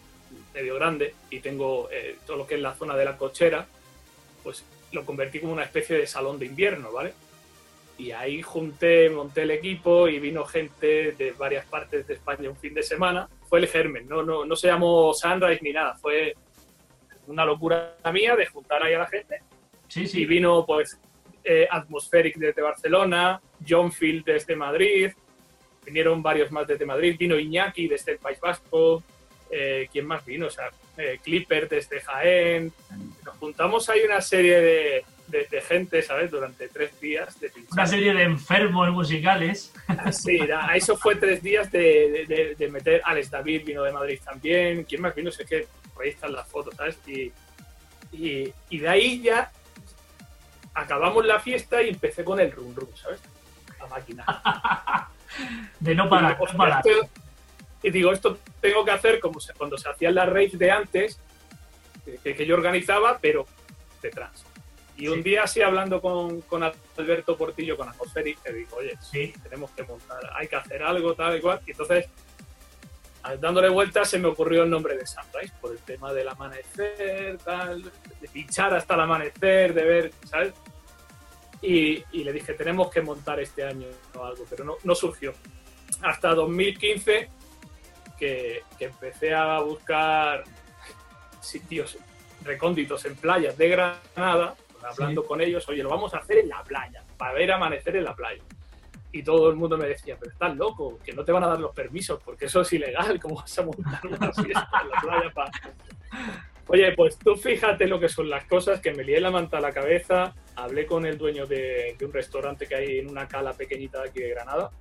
medio grande y tengo eh, todo lo que es la zona de la cochera, pues lo convertí como una especie de salón de invierno, ¿vale? Y ahí junté, monté el equipo y vino gente de varias partes de España un fin de semana. Fue el germen, no, no, no se llamó Sunrise ni nada, fue una locura mía de juntar ahí a la gente. Sí, sí. Y vino pues eh, Atmospheric desde Barcelona, John Field desde Madrid, vinieron varios más desde Madrid, vino Iñaki desde el País Vasco, eh, ¿quién más vino? O sea, eh, Clipper desde Jaén. Nos juntamos ahí una serie de, de, gente, ¿sabes? Durante tres días de Una serie de enfermos musicales. Sí, eso fue tres días de, de, meter. Alex David vino de Madrid también. ¿Quién más vino? Sé que por ahí están las fotos, ¿sabes? Y, y, y de ahí ya acabamos la fiesta y empecé con el rum rum, ¿sabes? La máquina. de no parar, no parar. y digo, esto tengo que hacer como cuando se hacían las raves de antes, que, que yo organizaba, pero detrás. Y un día así hablando con, con Alberto Portillo, con Atmospheric, te digo, oye, sí, tenemos que montar, hay que hacer algo, tal y cual. Y entonces, dándole vueltas, se me ocurrió el nombre de Sunrise, por el tema del amanecer, tal, de pinchar hasta el amanecer, de ver, ¿sabes? Y, y le dije, tenemos que montar este año algo, pero no, no surgió. Hasta 2015, que, que empecé a buscar sitios recónditos en playas de Granada hablando con ellos, oye, lo vamos a hacer en la playa, para ver amanecer en la playa. Y todo el mundo me decía, pero estás loco, que no te van a dar los permisos, porque eso es ilegal, ¿cómo vas a montar una fiesta en la playa para...? Oye, pues tú fíjate lo que son las cosas, que me lié la manta a la cabeza, hablé con el dueño de, de un restaurante que hay en una cala pequeñita de aquí de Granada,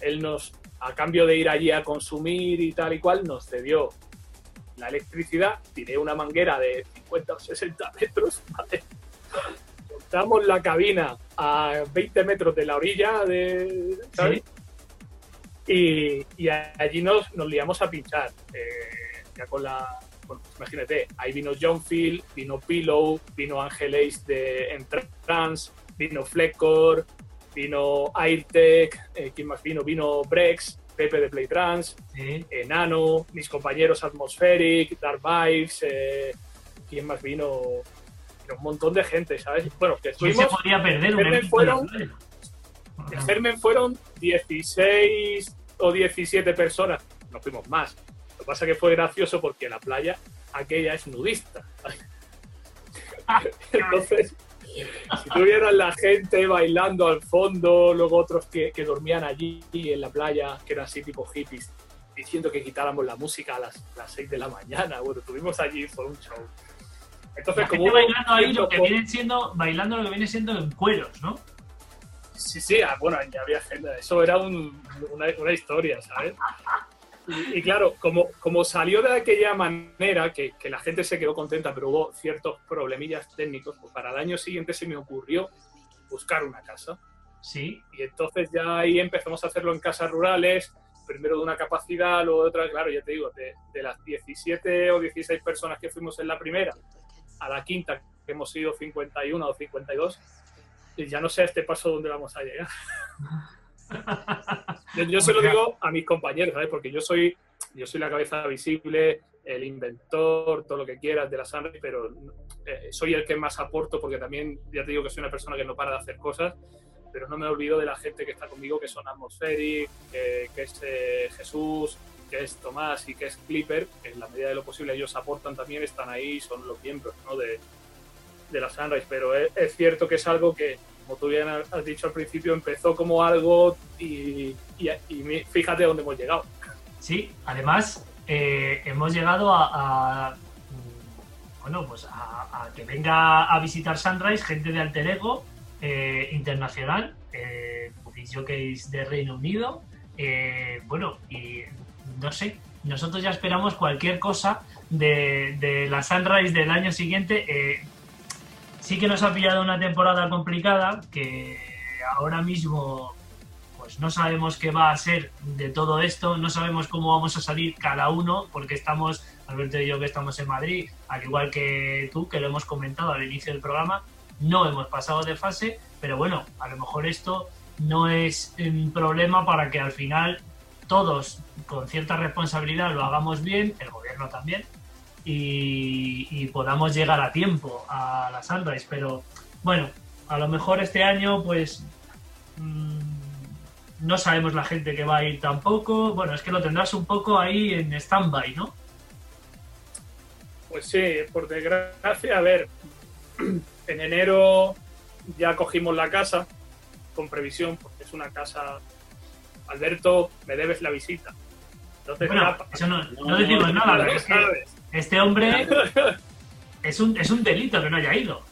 él nos, a cambio de ir allí a consumir y tal y cual, nos cedió la electricidad, tiré una manguera de 50 o 60 metros, ¿vale? Montamos la cabina a 20 metros de la orilla de, y, allí nos, nos liamos a pinchar. Eh, ya con la. imagínate, ahí vino John Phil, vino Pillow, vino Angel Ace de Entrance, vino Fleckor, vino Airtech, eh, ¿quién más vino? Vino Brex, Pepe de Playtrans, Enano, mis compañeros Atmospheric, Dark Vibes, eh, ¿quién más vino? Un montón de gente, ¿sabes? Bueno, que estuvimos... se podía perder un fueron, de Germen fueron 16 o 17 personas, no fuimos más. Lo que pasa es que fue gracioso porque la playa aquella es nudista. Entonces, si tuvieran la gente bailando al fondo, luego otros que, que, dormían allí en la playa, que eran así tipo hippies, diciendo que quitáramos la música a las, las 6 de la mañana. Bueno, estuvimos allí, fue un show. Entonces, como bailando ahí lo que viene siendo, bailando lo que viene siendo en cueros, ¿no? Sí, sí, ah, bueno, ya había gente, eso era una, una, historia, ¿sabes? Y, claro, como, como salió de aquella manera, que, que, la gente se quedó contenta, pero hubo ciertos problemillas técnicos, pues para el año siguiente se me ocurrió buscar una casa. Sí. Y entonces ya ahí empezamos a hacerlo en casas rurales, primero de una capacidad, luego de otra, claro, ya te digo, de, de las 17 o 16 personas que fuimos en la primera, a la quinta, que hemos sido 51 o 52, y ya no sé a este paso dónde vamos a llegar. yo, se lo digo a mis compañeros, ¿sabes? Porque yo soy, yo soy la cabeza visible, el inventor, todo lo que quieras de la Sunrise, pero eh, soy el que más aporto porque también, ya te digo que soy una persona que no para de hacer cosas, pero no me olvido de la gente que está conmigo, que son Atmospheric, que, que es eh, Jesús, que es Tomás y que es Clipper, en la medida de lo posible ellos aportan también, están ahí, son los miembros de, de la Sunrise, pero es, cierto que es algo que, como tú bien has dicho al principio, empezó como algo y, y, fíjate dónde hemos llegado. Sí, además eh, hemos llegado a, bueno, pues a, que venga a visitar Sunrise gente de alter ego eh, internacional, eh, es de Reino Unido, eh, bueno, y no sé, nosotros ya esperamos cualquier cosa de, la Sunrise del año siguiente. Eh, sí que nos ha pillado una temporada complicada, que ahora mismo pues no sabemos qué va a ser de todo esto, no sabemos cómo vamos a salir cada uno, porque estamos, Alberto y yo que estamos en Madrid, al igual que tú, que lo hemos comentado al inicio del programa, no hemos pasado de fase, pero bueno, a lo mejor esto no es un problema para que al final todos con cierta responsabilidad lo hagamos bien, el gobierno también, y, podamos llegar a tiempo a la Sunrise. Pero bueno, a lo mejor este año pues mm, no sabemos la gente que va a ir tampoco. Bueno, es que lo tendrás un poco ahí en stand-by, ¿no? Pues sí, por desgracia, a ver, en enero ya cogimos la casa con previsión, porque es una casa Alberto, me debes la visita. Entonces, Bueno, nada, eso no, no no, decimos no, nada, no pero es que sabes. este hombre es un, es un delito que no haya ido.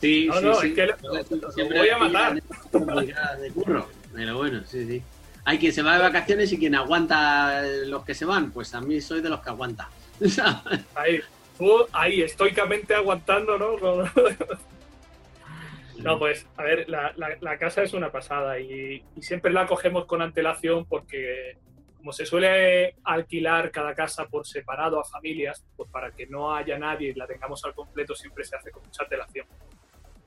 Sí, No, sí, no, sí. es que lo- lo Siempre voy a matar. de curro. Pero bueno, sí, sí. Hay quien se va de vacaciones y quien aguanta los que se van. Pues a mí soy de los que aguanta. Ahí, tú, ahí, estoicamente aguantando, ¿no? No, pues, a ver, la, la- la casa es una pasada y, y siempre la cogemos con antelación porque como se suele alquilar cada casa por separado a familias, pues para que no haya nadie y la tengamos al completo siempre se hace con mucha antelación.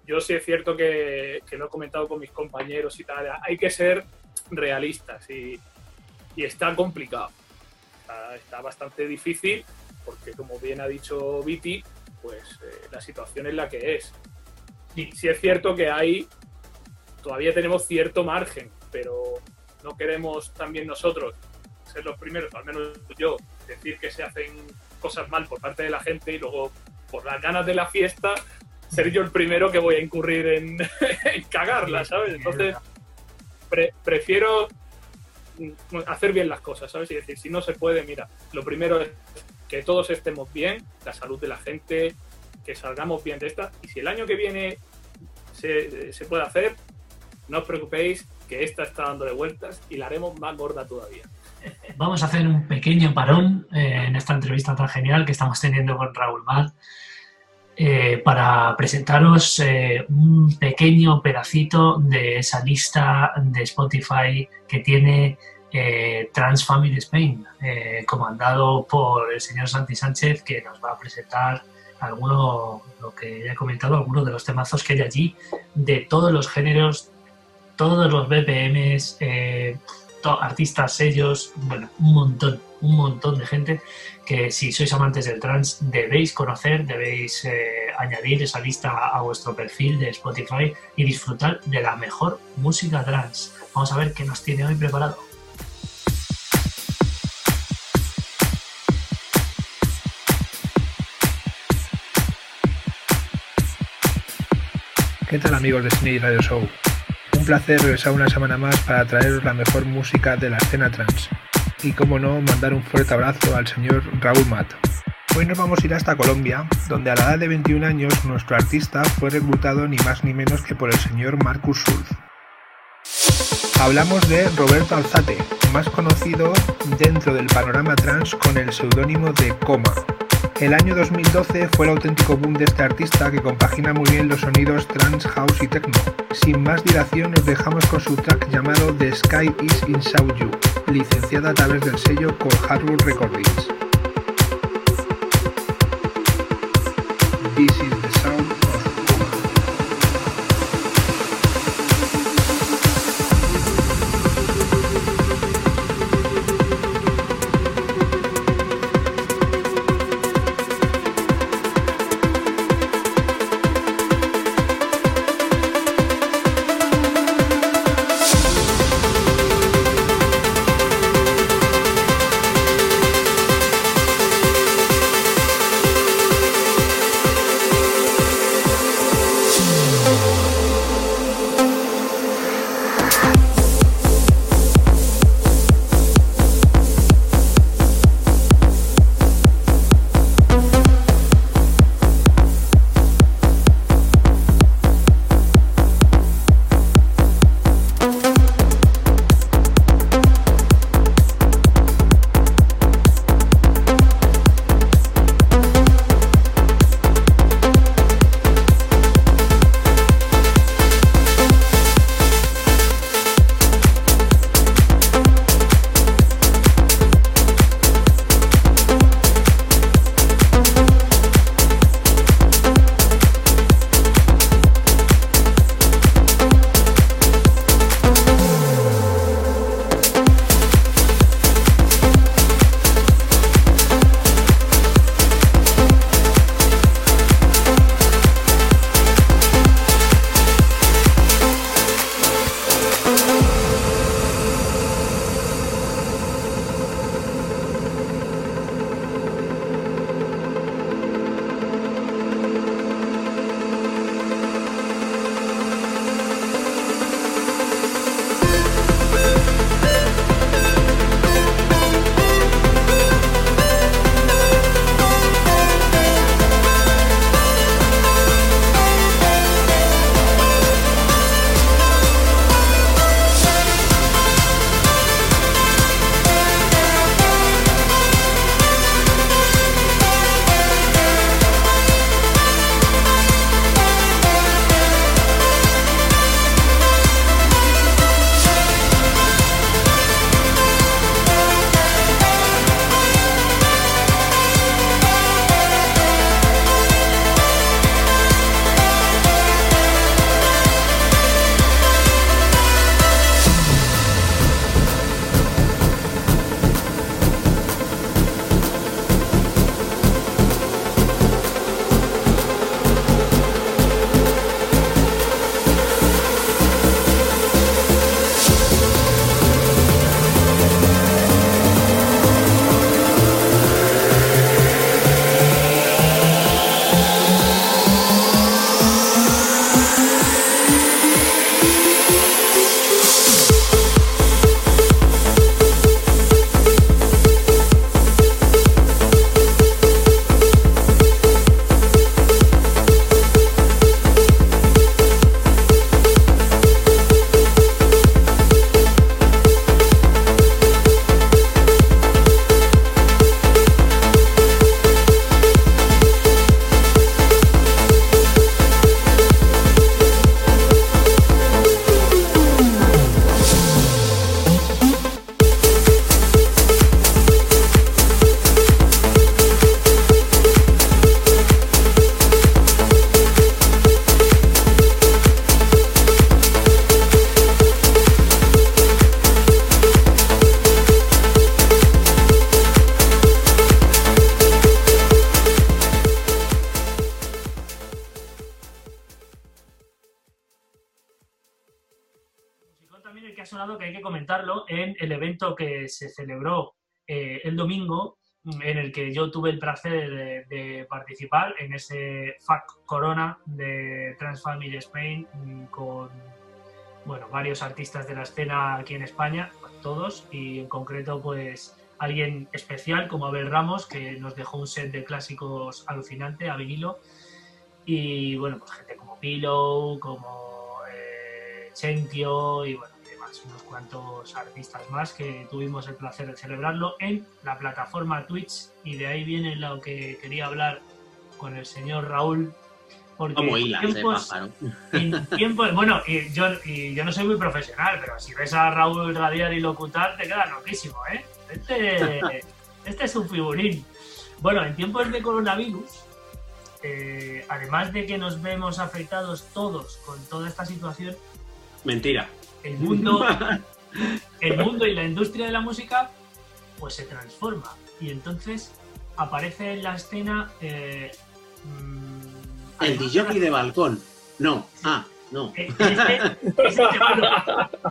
Yo sí es cierto que, que lo he comentado con mis compañeros y tal, hay que ser realistas y, y está complicado. Está, está bastante difícil porque como bien ha dicho Viti, pues eh, la situación es la que es. Y sí es cierto que hay, todavía tenemos cierto margen, pero no queremos también nosotros ser los primeros, al menos yo, decir que se hacen cosas mal por parte de la gente y luego por las ganas de la fiesta ser yo el primero que voy a incurrir en, en cagarla, ¿sabes? Entonces pre- prefiero hacer bien las cosas, ¿sabes? Y decir, si no se puede, mira, lo primero es que todos estemos bien, la salud de la gente, salgamos bien de esta. Y si el año que viene se, puede hacer, no os preocupéis, que esta está dando de vueltas y la haremos más gorda todavía. Vamos a hacer un pequeño parón eh, en esta entrevista tan genial que estamos teniendo con Raúl Mad eh, para presentaros eh, un pequeño pedacito de esa lista de Spotify que tiene eh, Trans Family Spain, comandado por el señor Santi Sánchez, que nos va a presentar alguno, lo que he comentado, algunos de los temazos que hay allí, de todos los géneros, todos los BPMs, eh, artistas, sellos, bueno, un montón, un montón de gente que si sois amantes del trans debéis conocer, debéis eh, añadir esa lista a vuestro perfil de Spotify y disfrutar de la mejor música trans. Vamos a ver qué nos tiene hoy preparado. ¿Qué tal amigos de Cine y Radio Show? Un placer regresar una semana más para traeros la mejor música de la escena trans. Y como no, mandar un fuerte abrazo al señor Raúl Mat. Hoy nos vamos a ir hasta Colombia, donde a la edad de 21 años nuestro artista fue reclutado ni más ni menos que por el señor Marcus Schulz. Hablamos de Roberto Alzate, más conocido dentro del panorama trans con el seudónimo de Coma. El año 2012 fue el auténtico boom de este artista que compagina muy bien los sonidos trance, house y techno. Sin más dilación nos dejamos con su track llamado The Sky is Inside You, licenciada a través del sello Cold Hardwood Recordings. Se celebró eh, el domingo, en el que yo tuve el placer de, participar en ese FAC Corona de Transfamily Spain mm, con bueno, varios artistas de la escena aquí en España, todos, y en concreto pues alguien especial como Abel Ramos, que nos dejó un set de clásicos alucinante a vinilo, y bueno, pues gente como Pillow, como eh, Chenkio y bueno, unos cuantos artistas más que tuvimos el placer de celebrarlo en la plataforma Twitch, y de ahí viene lo que quería hablar con el señor Raúl porque Como hilas tiempos, en tiempos, bueno, y yo, y yo no soy muy profesional, pero si ves a Raúl radiar y locutar, te queda loquísimo, ¿eh? Este, este es un figurín. Bueno, en tiempos de coronavirus, eh, además de que nos vemos afectados todos con toda esta situación. Mentira. El mundo, el mundo y la industria de la música, pues se transforma. Y entonces aparece en la escena. Eh, mm, el DJ de balcón. No. Ah, no. Eh,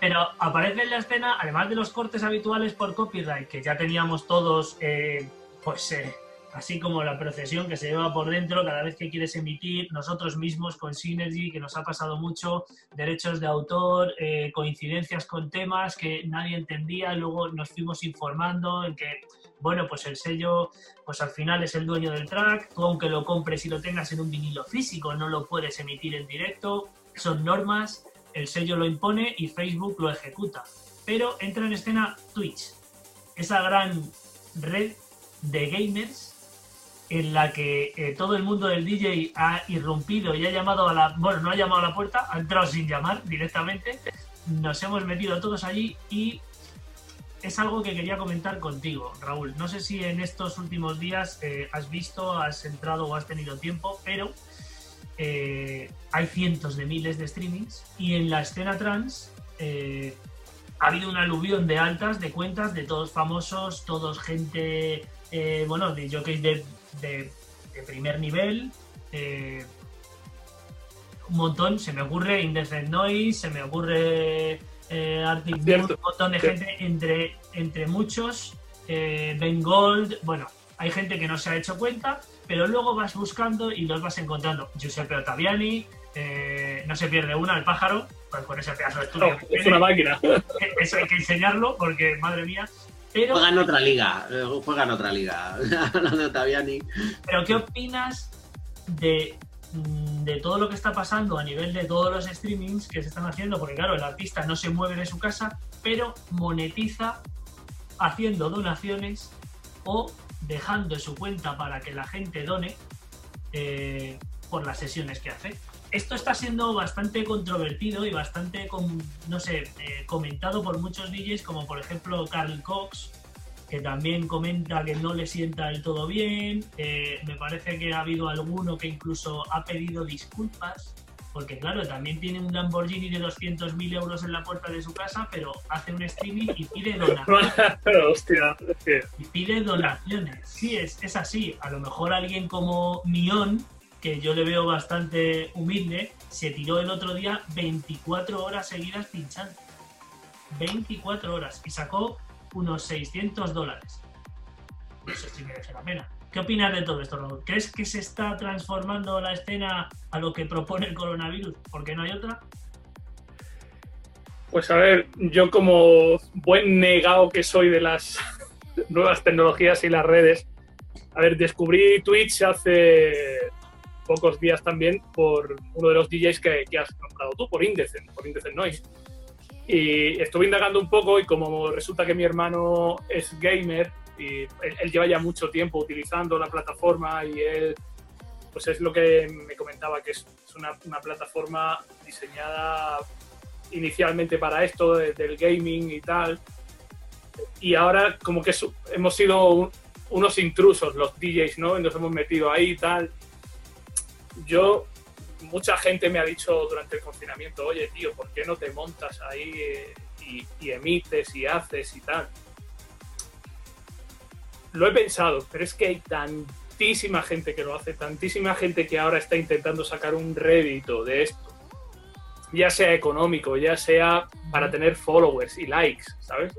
pero aparece en la escena, además de los cortes habituales por copyright, que ya teníamos todos, eh, pues eh, así como la procesión que se lleva por dentro cada vez que quieres emitir, nosotros mismos con Synergy, que nos ha pasado mucho, derechos de autor, coincidencias con temas que nadie entendía, luego nos fuimos informando en que bueno, pues el sello, pues al final es el dueño del track, tú aunque lo compres y lo tengas en un vinilo físico, no lo puedes emitir en directo, son normas, el sello lo impone y Facebook lo ejecuta. Pero entra en escena Twitch, esa gran red de gamers en la que eh, todo el mundo del DJ ha irrumpido y ha llamado a la, bueno, no ha llamado a la puerta, ha entrado sin llamar directamente, nos hemos metido todos allí y es algo que quería comentar contigo, Raúl. No sé si en estos últimos días eh, has visto, has entrado o has tenido tiempo, pero eh, hay cientos de miles de streamings y en la escena trans eh, ha habido una aluvión de altas, de cuentas, de todos famosos, todos gente, bueno, de jockeys de, de, de primer nivel. un montón, se me ocurre Indecent Noise, se me ocurre eh, Arctic un montón de gente, entre, entre muchos, eh, Ben Gold, bueno, hay gente que no se ha hecho cuenta, pero luego vas buscando y los vas encontrando. Giuseppe Ottaviani, eh, no se pierde una, el pájaro, pues con ese pedazo de estudio. es una máquina. Eso hay que enseñarlo porque, madre mía. Pero, juega en otra liga, eh, juega en otra liga, Ottaviani. Pero, ¿qué opinas de Mm, de todo lo que está pasando a nivel de todos los streamings que se están haciendo, porque claro, el artista no se mueve de su casa, pero monetiza haciendo donaciones o dejando su cuenta para que la gente done eh, por las sesiones que hace. Esto está siendo bastante controvertido y bastante, no sé, eh, comentado por muchos DJs, como por ejemplo Carl Cox, que también comenta que no le sienta del todo bien. me parece que ha habido alguno que incluso ha pedido disculpas, porque claro, también tiene un Lamborghini de 200.000 euros en la puerta de su casa, pero hace un streaming y pide donaciones. Hostia, y pide donaciones. Sí, es, es así. A lo mejor alguien como Mion, que yo le veo bastante humilde, se tiró el otro día 24 horas seguidas pinchando. 24 horas. Y sacó unos 600 dólares. Eso sí merece la pena. ¿Qué opinas de todo esto, Raúl? ¿Crees que se está transformando la escena a lo que propone el coronavirus? ¿Por qué no hay otra? Pues a ver, yo como buen negado que soy de las nuevas tecnologías y las redes, a ver, descubrí Twitch hace pocos días también por uno de los DJs que, que has comprado tú, por Indecent, por Indecent Noise. Y estuve indagando un poco y como resulta que mi hermano es gamer y él, lleva ya mucho tiempo utilizando la plataforma y él, pues es lo que me comentaba, que es, una, plataforma diseñada inicialmente para esto del gaming y tal. Y ahora como que hemos sido unos intrusos los DJs, ¿no? Y nos hemos metido ahí y tal. Yo mucha gente me ha dicho durante el confinamiento, oye tío, ¿por qué no te montas ahí eh, y, emites y haces y tal? Lo he pensado, pero es que hay tantísima gente que lo hace, tantísima gente que ahora está intentando sacar un rédito de esto. ya sea económico, ya sea para tener followers y likes, ¿sabes?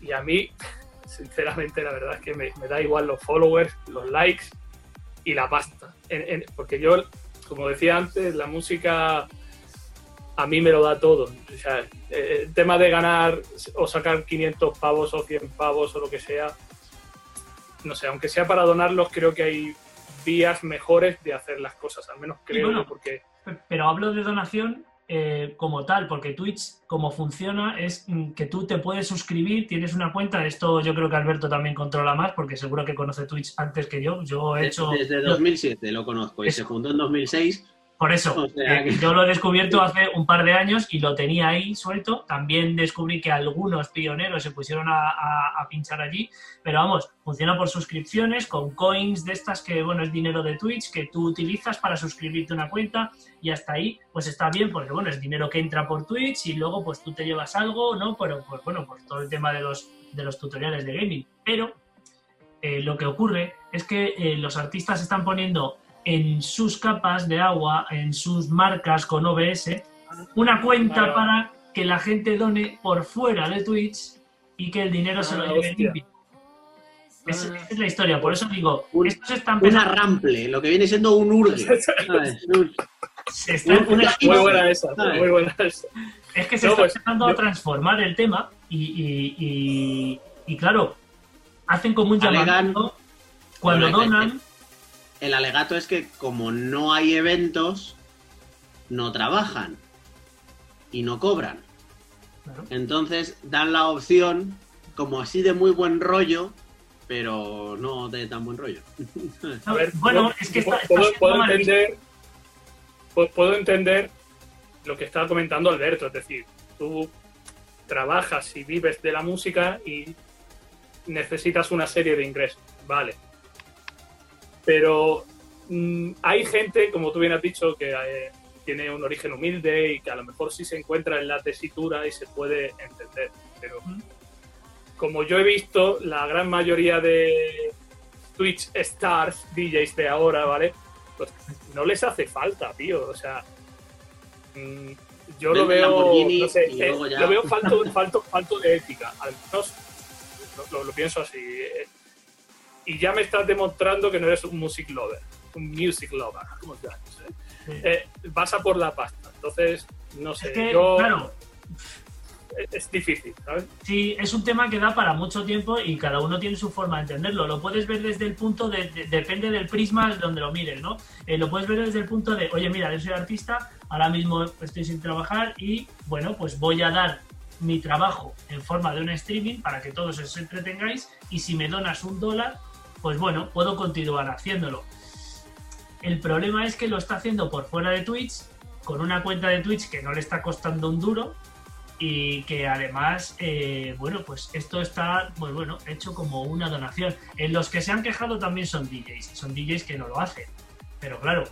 Y a mí, sinceramente, la verdad es que me, me da igual los followers, los likes y la pasta. En- en- porque yo, como decía antes, la música a mí me lo da todo. O sea, eh, el tema de ganar o sacar 500 pavos o 100 pavos o lo que sea, no sé, aunque sea para donarlos, creo que hay vías mejores de hacer las cosas, al menos creo bueno. porque Pero hablo de donación eh, como tal, porque Twitch, como funciona, es mm, que tú te puedes suscribir, tienes una cuenta. Esto yo creo que Alberto también controla más, porque seguro que conoce Twitch antes que yo. Yo he hecho. Desde yo- 2007 lo conozco y se fundó en 2006. Por eso, O sea eh, que- yo lo he descubierto hace un par de años y lo tenía ahí suelto. También descubrí que algunos pioneros se pusieron a, a- a pinchar allí. Pero vamos, funciona por suscripciones, con coins de estas que, bueno, es dinero de Twitch que tú utilizas para suscribirte una cuenta y hasta ahí, pues está bien, porque bueno, es dinero que entra por Twitch y luego pues tú te llevas algo, ¿no? Pero pues bueno, por todo el tema de los, de los tutoriales de gaming. Pero eh, lo que ocurre es que eh, los artistas están poniendo en sus capas de agua, en sus marcas con OBS, una cuenta Claro. para que la gente done por fuera de Twitch y que el dinero se lo Ah, lleve limpio. Es- Esa es la historia, por eso digo, Un- estos están Una pensando, rample, lo que viene siendo un urge. se están- un- muy buena esa, muy buena esa. es que se No, está pues, empezando a yo- transformar el tema y, y- y- y, claro, hacen como un Alegan- llamamiento cuando donan, El alegato es que como no hay eventos, no trabajan y no cobran. Claro. Entonces dan la opción como así de muy buen rollo, pero no de tan buen rollo. A ver, bueno, es que está, está puedo, entender, puedo, puedo entender lo que estaba comentando Alberto, es decir, tú trabajas y vives de la música y necesitas una serie de ingresos, vale. Pero mm, hay gente, como tú bien has dicho, que eh, tiene un origen humilde y que a lo mejor sí se encuentra en la tesitura y se puede entender. Pero como yo he visto, la gran mayoría de Twitch stars, DJs de ahora, ¿vale? Pues no les hace falta, tío. O sea, mm, yo lo veo, no sé, eh, lo veo falto, falto, falto de ética. Al menos lo, lo- lo pienso así. eh. Y ya me estás demostrando que no eres un music lover, un music lover, ¿cómo se llama? ¿eh? Sí. Eh, vas a por la pasta. Entonces, no sé, Es que, yo claro, es, es difícil, ¿sabes? Sí, es un tema que da para mucho tiempo y cada uno tiene su forma de entenderlo. Lo puedes ver desde el punto de, de- depende del prisma donde lo mires, ¿no? Eh, lo puedes ver desde el punto de, oye, mira, yo soy artista, ahora mismo estoy sin trabajar y, bueno, pues voy a dar mi trabajo en forma de un streaming para que todos os entretengáis y si me donas un dólar, pues bueno, puedo continuar haciéndolo. El problema es que lo está haciendo por fuera de Twitch, con una cuenta de Twitch que no le está costando un duro, y que además, eh, bueno, pues esto está, pues bueno, hecho como una donación. En los que se han quejado también son DJs, son DJs que no lo hacen. Pero claro,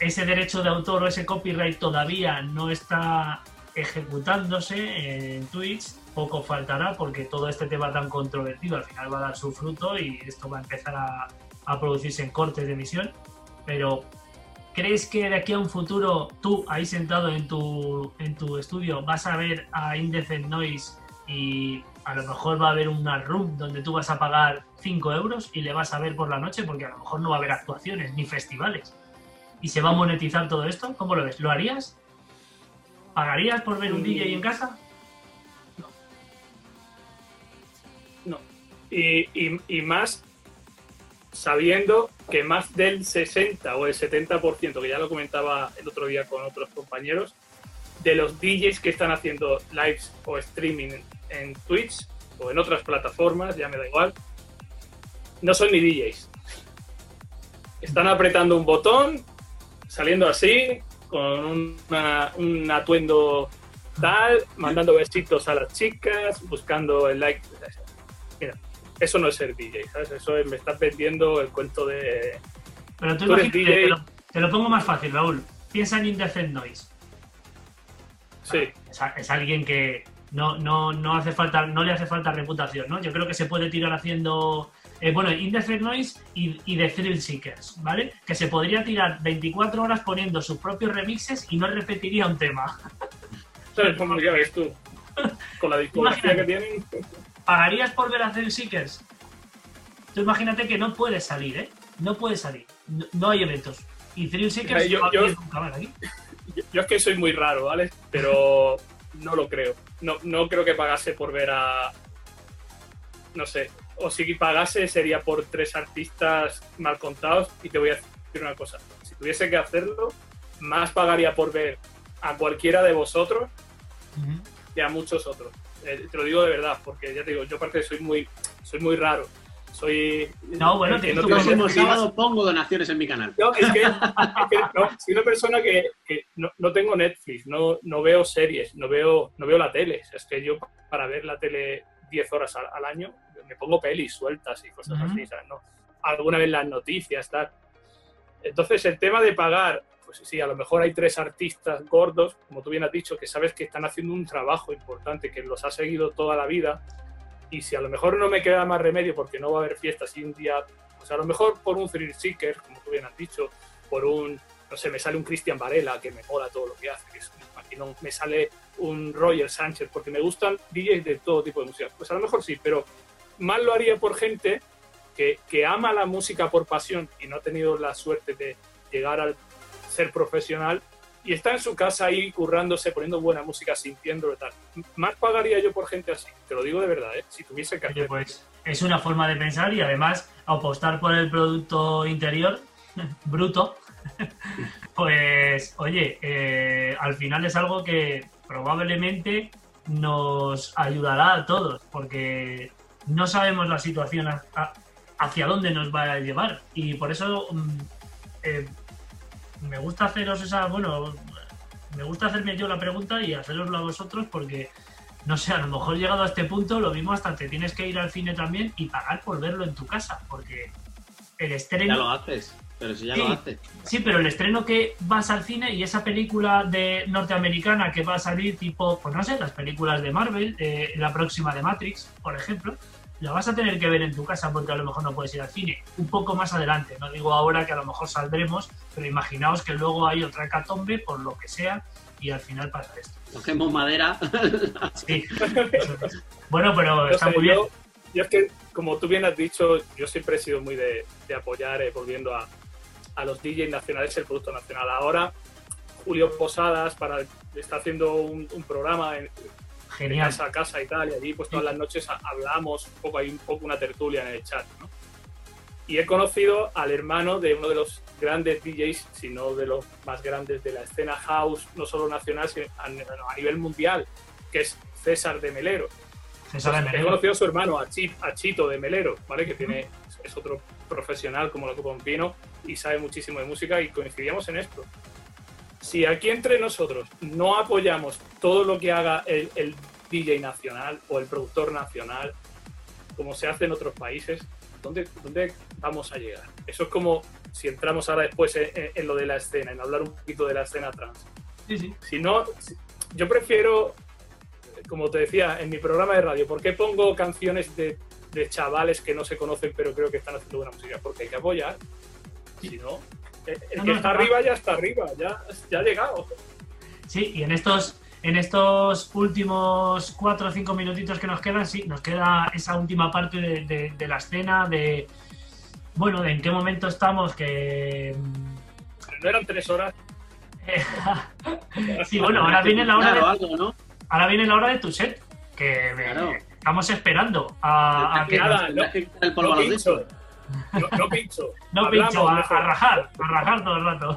ese derecho de autor o ese copyright todavía no está ejecutándose en Twitch, poco faltará porque todo este tema tan controvertido al final va a dar su fruto y esto va a empezar a, a producirse en cortes de emisión. Pero ¿Crees que de aquí a un futuro tú, ahí sentado en tu, en tu estudio, vas a ver a Indecent Noise y a lo mejor va a haber una room donde tú vas a pagar 5 euros y le vas a ver por la noche porque a lo mejor no va a haber actuaciones ni festivales? ¿Y se va a monetizar todo esto? ¿Cómo lo ves? ¿Lo harías? ¿Pagarías por ver un DJ en casa? Y, más sabiendo que más del 60 o el 70%, que ya lo comentaba el otro día con otros compañeros, de los DJs que están haciendo lives o streaming en Twitch o en otras plataformas, ya me da igual, no son ni DJs. Están apretando un botón, saliendo así, con una- un atuendo tal, mandando besitos a las chicas, buscando el like. Mira, eso no es ser DJ, ¿sabes? Eso es, me estás vendiendo el cuento de... Pero tú Tú eres imagínate, DJ. te lo, te lo pongo más fácil, Raúl. Piensa en Indecent Noise. Sí, es, alguien que no, no, no hace falta, no le hace falta reputación, ¿no? Yo creo que se puede tirar haciendo eh, bueno, Indefect Noise y, y The Thrill Seekers, ¿vale? Que se podría tirar 24 horas poniendo sus propios remixes y no repetiría un tema. ¿Sabes cómo ya ves tú? Con la discografía que tienen. ¿Pagarías por ver a Thrill Seekers? Tú imagínate que no puedes salir, ¿eh? No puedes salir. No, no hay eventos. Y Thrill Seekers Yo- no yo- nunca más aquí. Yo, yo es que soy muy raro, ¿vale? Pero no lo creo. No, no creo que pagase por ver a. No sé. O si pagase sería por tres artistas mal contados. Y te voy a decir una cosa. Si tuviese que hacerlo, más pagaría por ver a cualquiera de vosotros que a muchos otros. Eh, te lo digo de verdad, porque ya te digo, yo aparte soy muy, soy muy raro. Soy. No, bueno, que próximo Netflix. Netflix. sábado pongo donaciones en mi canal. No, es que, es que no, soy una persona que, que no, no tengo Netflix, no, no veo series, no veo, no veo la tele. Es que yo para ver la tele 10 horas al, al año me pongo pelis sueltas y cosas Ujú. así, ¿sabes? ¿no? Alguna vez las noticias, tal. Entonces el tema de pagar, pues sí, a lo mejor hay tres artistas gordos, como tú bien has dicho, que sabes que están haciendo un trabajo importante, que los ha seguido toda la vida. Y si a lo mejor no me queda más remedio porque no va a haber fiestas y un día pues a lo mejor por un thrill seeker, como tú bien has dicho, por un, no sé, me sale un Cristian Varela que me mola todo lo que hace, que es un maquinón, me sale un Roger Sánchez, porque me gustan DJs de todo tipo de música. Pues a lo mejor sí, pero más lo haría por gente que, que ama la música por pasión y no ha tenido la suerte de llegar al ser profesional y está en su casa ahí currándose, poniendo buena música, sintiéndolo y tal. Más pagaría yo por gente así, te lo digo de verdad, ¿eh? si tuviese que Oye, hacer. pues es una forma de pensar y además apostar por el producto interior bruto, pues oye, eh, al final es algo que probablemente nos ayudará a todos porque no sabemos la situación a- a- hacia dónde nos va a llevar y por eso mm, eh, me gusta haceros esa, bueno, me gusta hacerme yo la pregunta y haceroslo a vosotros porque no sé, a lo mejor llegado a este punto, lo mismo hasta te tienes que ir al cine también y pagar por verlo en tu casa, porque el Ya lo estreno... haces, pero si ya Sí. lo haces. Sí, pero el estreno que vas al cine y esa película de norteamericana que va a salir tipo, pues no sé, las películas de Marvel, eh, la próxima de Matrix, por ejemplo, la vas a tener que ver en tu casa porque a lo mejor no puedes ir al cine. Un poco más adelante, no digo ahora que a lo mejor saldremos, pero imaginaos que luego hay otra hecatombe por lo que sea y al final pasa esto. Cogemos madera. Sí. Bueno, pero está sé, muy bien. Yo, yo es que, como tú bien has dicho, yo siempre he sido muy de, de apoyar, eh, volviendo a, a los DJs nacionales, el producto nacional. Ahora, Julio Posadas para, está haciendo un, un programa en, Genial. casa a casa y tal, y allí pues todas las noches ha- hablamos un poco, hay un poco una tertulia en el chat, ¿no? Y he conocido al hermano de uno de los grandes DJs, sino de los más grandes de la escena house, no solo nacional, sino a, nivel mundial, que es César de Melero. César de He Melero. conocido a su hermano, a, Chi- a Chito de Melero, ¿vale? Que tiene, es otro profesional como lo que un pino y sabe muchísimo de música y coincidíamos en esto. Si aquí entre nosotros no apoyamos todo lo que haga el, el DJ nacional o el productor nacional, como se hace en otros países, ¿dónde, dónde vamos a llegar? Eso es como si entramos ahora después en, en- en lo de la escena, en hablar un poquito de la escena trans. Sí, sí. Si no, yo prefiero, como te decía, en mi programa de radio, ¿por qué pongo canciones de, de chavales que no se conocen pero creo que están haciendo buena música? Porque hay que apoyar. Si no, el, el No, que no, está no. arriba ya está arriba, ya, ya ha llegado. Sí, y en estos, en estos últimos cuatro o cinco minutitos que nos quedan, sí, nos queda esa última parte de, de- de la escena, de bueno, de en qué momento estamos, que No eran tres horas. sí, bueno, ahora viene la hora de, algo, ¿no? ahora viene la hora de tu set, que eh, Claro. estamos esperando a, a que nada, nos- el polvo No, no pincho. no Hablamos pincho, a, a rajar, a rajar todo el rato.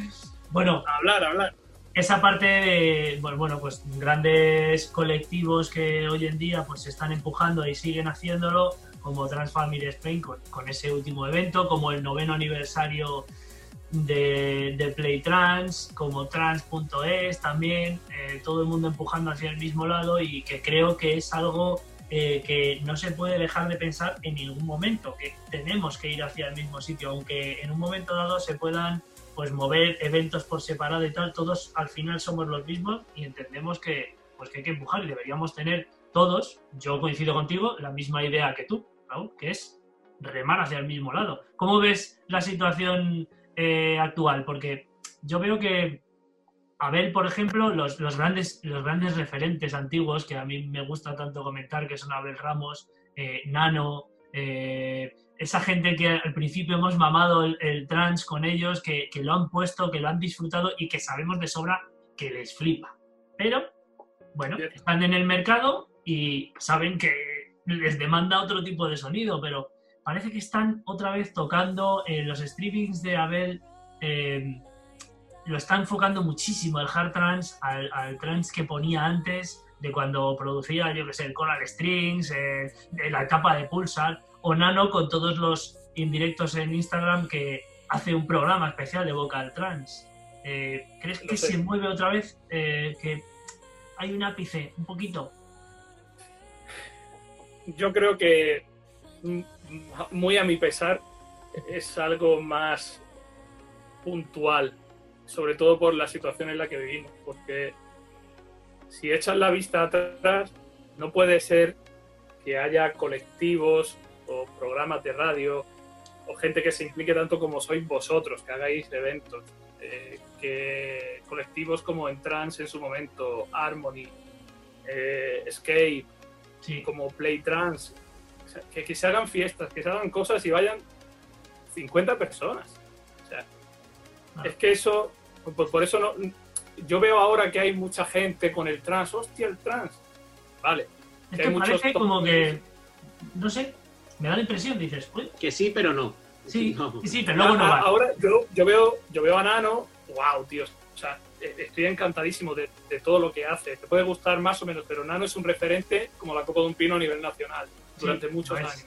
bueno, hablar, hablar. esa parte de bueno, bueno, pues grandes colectivos que hoy en día pues se están empujando y siguen haciéndolo como Trans Family Spain con, con ese último evento como el noveno aniversario de, de Play Trans como trans.es también eh, todo el mundo empujando hacia el mismo lado y que creo que es algo eh, que no se puede dejar de pensar en ningún momento que tenemos que ir hacia el mismo sitio aunque en un momento dado se puedan pues mover eventos por separado y tal, todos al final somos los mismos y entendemos que, pues que hay que empujar y deberíamos tener todos, yo coincido contigo, la misma idea que tú, que es remar hacia el mismo lado. ¿Cómo ves la situación eh, actual? Porque yo veo que Abel, por ejemplo, los, los, grandes, los grandes referentes antiguos que a mí me gusta tanto comentar, que son Abel Ramos, eh, Nano, eh, esa gente que al principio hemos mamado el, trans con ellos, que, que, lo han puesto, que lo han disfrutado y que sabemos de sobra que les flipa. Pero, bueno, están en el mercado y saben que les demanda otro tipo de sonido, pero parece que están otra vez tocando en los streamings de Abel. Lo está enfocando muchísimo el hard trance al, al trance que ponía antes de cuando producía, yo que sé, el Coral Strings, eh, la etapa de Pulsar, o Nano con todos los indirectos en Instagram que hace un programa especial de vocal trance. Eh, ¿Crees que se mueve otra vez? Eh, ¿Que hay un ápice, un poquito? Yo creo que, muy a mi pesar, es algo más puntual, sobre todo por la situación en la que vivimos, porque si echas la vista atrás, no puede ser que haya colectivos o programas de radio o gente que se implique tanto como sois vosotros, que hagáis eventos, eh, que colectivos como Entrance en su momento, Harmony, eh, Escape, como Play Trans, que, que, se hagan fiestas, que se hagan cosas y vayan 50 personas. O sea, ah. es que eso, pues por eso no, yo veo ahora que hay mucha gente con el trans, hostia, el trans. Vale. que hay parece como que, no sé, me da la impresión, dices, Que sí, pero no. Sí, sí, pero luego no va. Ahora yo, yo, veo, yo veo a Nano, wow, tío, o sea, e, estoy encantadísimo de, todo lo que hace. Te puede gustar más o menos, pero Nano es un referente como la copa de un pino a nivel nacional durante muchos años.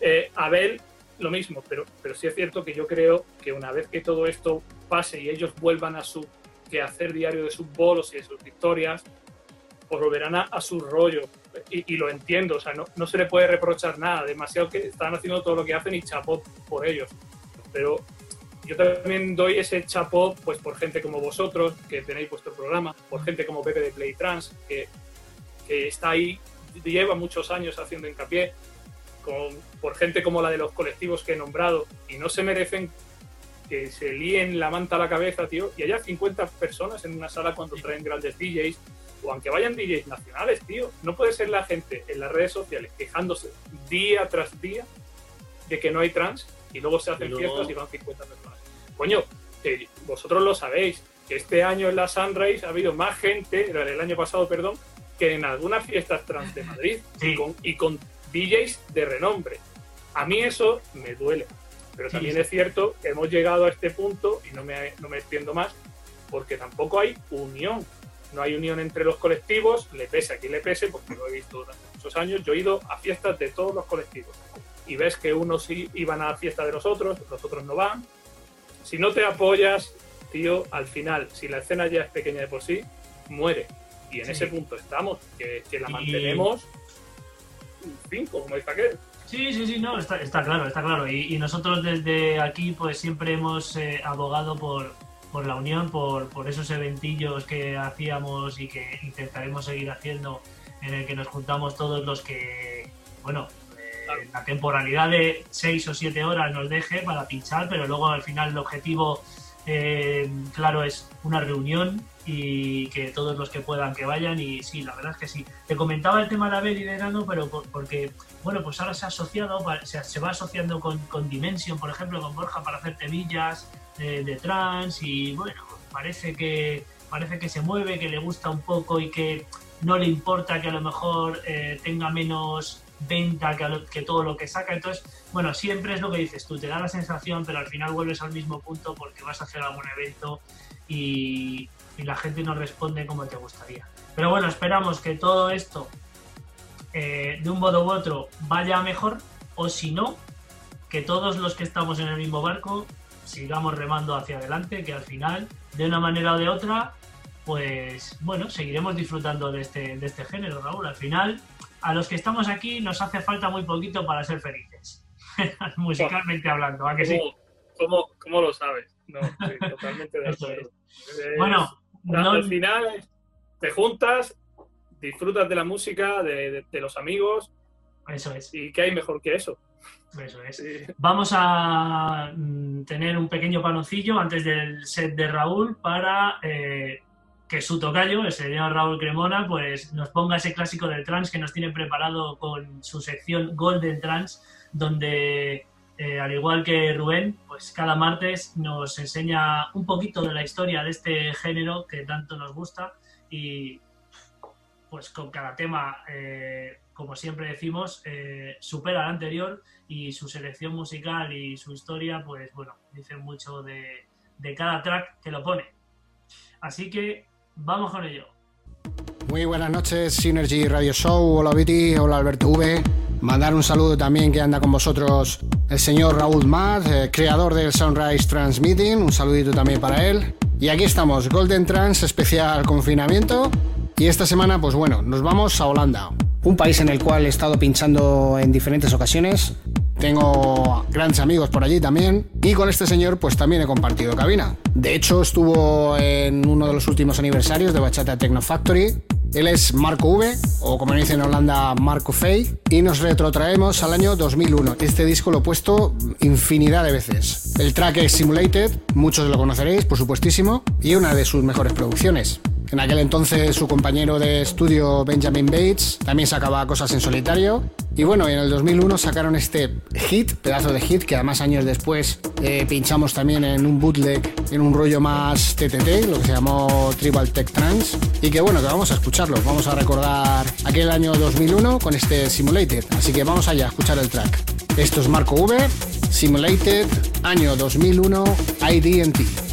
Eh, Abel, lo mismo, pero, pero sí es cierto que yo creo que una vez que todo esto pase y ellos vuelvan a su que hacer diario de sus bolos y de sus victorias, pues volverán a, su rollo. Y, lo entiendo, o sea, no, no, se le puede reprochar nada, demasiado que están haciendo todo lo que hacen y chapó por ellos. Pero yo también doy ese chapó pues, por gente como vosotros, que tenéis vuestro programa, por gente como Pepe de Play Trans, que, que está ahí, lleva muchos años haciendo hincapié, con, por gente como la de los colectivos que he nombrado, y no se merecen que se líen la manta a la cabeza, tío, y haya 50 personas en una sala cuando traen grandes DJs, o aunque vayan DJs nacionales, tío. No puede ser la gente en las redes sociales quejándose día tras día de que no hay trans y luego se hacen fiestas y van 50 personas. Coño, vosotros lo sabéis, que este año en la Sunrise ha habido más gente, el año pasado, perdón, que en algunas fiestas trans de Madrid y, con, y con DJs de renombre. A mí eso me duele. Pero también es cierto que hemos llegado a este punto, y no me, no me extiendo más, porque tampoco hay unión. No hay unión entre los colectivos, le pese a quien le pese, porque lo he visto durante muchos años. Yo he ido a fiestas de todos los colectivos. Y ves que unos sí iban a la fiesta de los otros, los otros no van. Si no te apoyas, tío, al final, si la escena ya es pequeña de por sí, muere. Y en ese punto estamos, que, la mantenemos cinco, como dice aquel. Sí, sí, sí, no, está, está claro, está claro. Y, nosotros desde aquí pues siempre hemos eh, abogado por, por la unión, por, por esos eventillos que hacíamos y que intentaremos seguir haciendo, en el que nos juntamos todos los que, bueno, eh, la temporalidad de seis o siete horas nos deje para pinchar, pero luego al final el objetivo, eh, claro, es una reunión y que todos los que puedan que vayan y sí, la verdad es que sí. Te comentaba el tema de Abel y de Nano, pero porque, bueno, pues ahora se ha asociado, se, va asociando con, con, Dimension, por ejemplo, con Borja para hacer temillas de, trans y bueno, parece que, parece que se mueve, que le gusta un poco y que no le importa que a lo mejor eh, tenga menos venta que, que, todo lo que saca. Entonces, bueno, siempre es lo que dices tú, te da la sensación, pero al final vuelves al mismo punto porque vas a hacer algún evento y, y la gente no responde como te gustaría. Pero bueno, esperamos que todo esto, eh, de un modo u otro, vaya mejor, o si no, que todos los que estamos en el mismo barco sigamos remando hacia adelante, que al final, de una manera o de otra, pues bueno, seguiremos disfrutando de este, de este género, Raúl. Al final, a los que estamos aquí nos hace falta muy poquito para ser felices, musicalmente hablando, ¿a que sí? ¿Cómo, cómo lo sabes? No, totalmente de acuerdo. Bueno, al final te juntas, disfrutas de la música, de, los amigos. Eso es. ¿Y qué hay mejor que eso? Eso es. Sí. Vamos a mm, tener un pequeño panocillo antes del set de Raúl para eh, que su tocayo, el señor Raúl Cremona, pues nos ponga ese clásico del trans que nos tiene preparado con su sección Golden Trans, donde eh, al igual que Rubén, pues cada martes nos enseña un poquito de la historia de este género que tanto nos gusta y pues con cada tema, eh, como siempre decimos, eh, supera al anterior y su selección musical y su historia, pues bueno, dicen mucho de, de cada track que lo pone. Así que vamos con ello. Muy buenas noches, Synergy Radio Show. Hola Viti, hola Alberto V. Mandar un saludo también que anda con vosotros el señor Raúl Matt, eh, creador del Sunrise Transmitting. Un saludito también para él. Y aquí estamos, Golden Trans especial confinamiento. Y esta semana, pues bueno, nos vamos a Holanda, un país en el cual he estado pinchando en diferentes ocasiones. Tengo grandes amigos por allí también. Y con este señor, pues también he compartido cabina. De hecho, estuvo en uno de los últimos aniversarios de Bachata Techno Factory. Él es Marco V, o como dicen en Holanda, Marco Fey, y nos retrotraemos al año 2001. Este disco lo he puesto infinidad de veces. El track es Simulated, muchos lo conoceréis, por supuestísimo, y una de sus mejores producciones. En aquel entonces su compañero de estudio Benjamin Bates también sacaba cosas en solitario. Y bueno, en el 2001 sacaron este hit, pedazo de hit, que además años después eh, pinchamos también en un bootleg, en un rollo más TTT, lo que se llamó Tribal Tech Trance. Y que bueno, que vamos a escucharlo. Vamos a recordar aquel año 2001 con este Simulated. Así que vamos allá a escuchar el track. Esto es Marco V, Simulated, año 2001, IDT.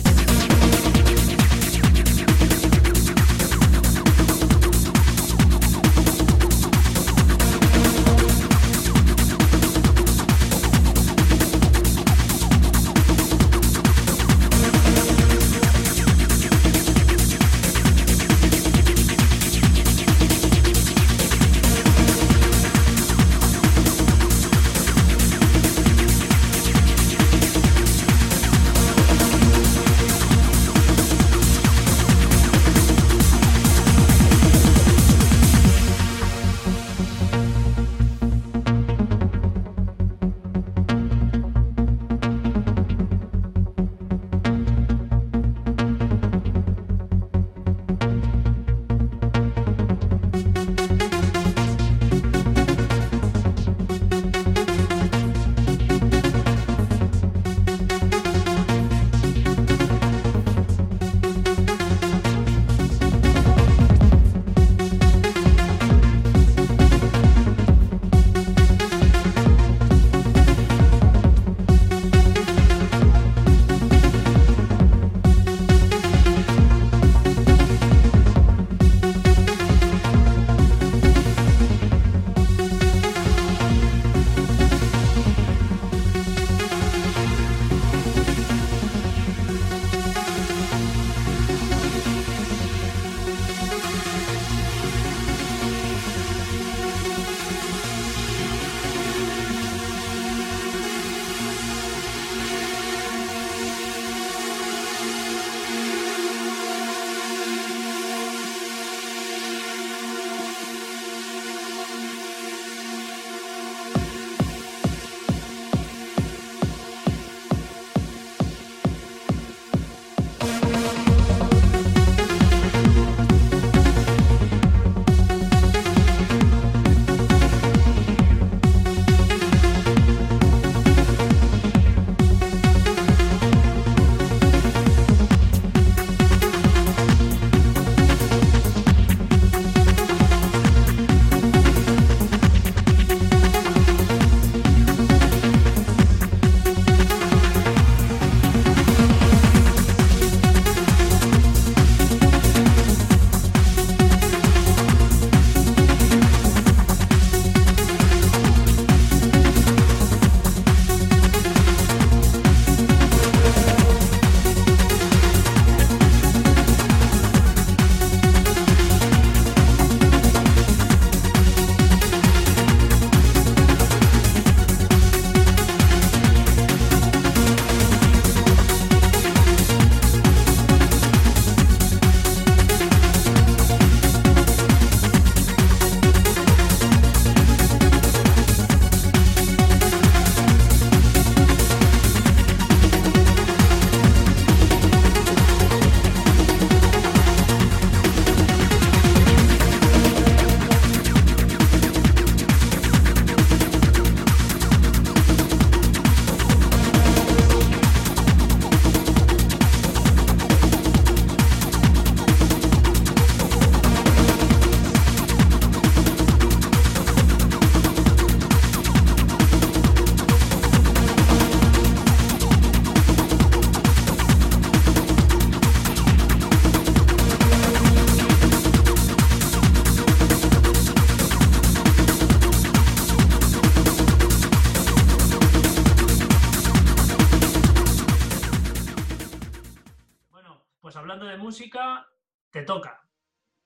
Hablando de música, te toca.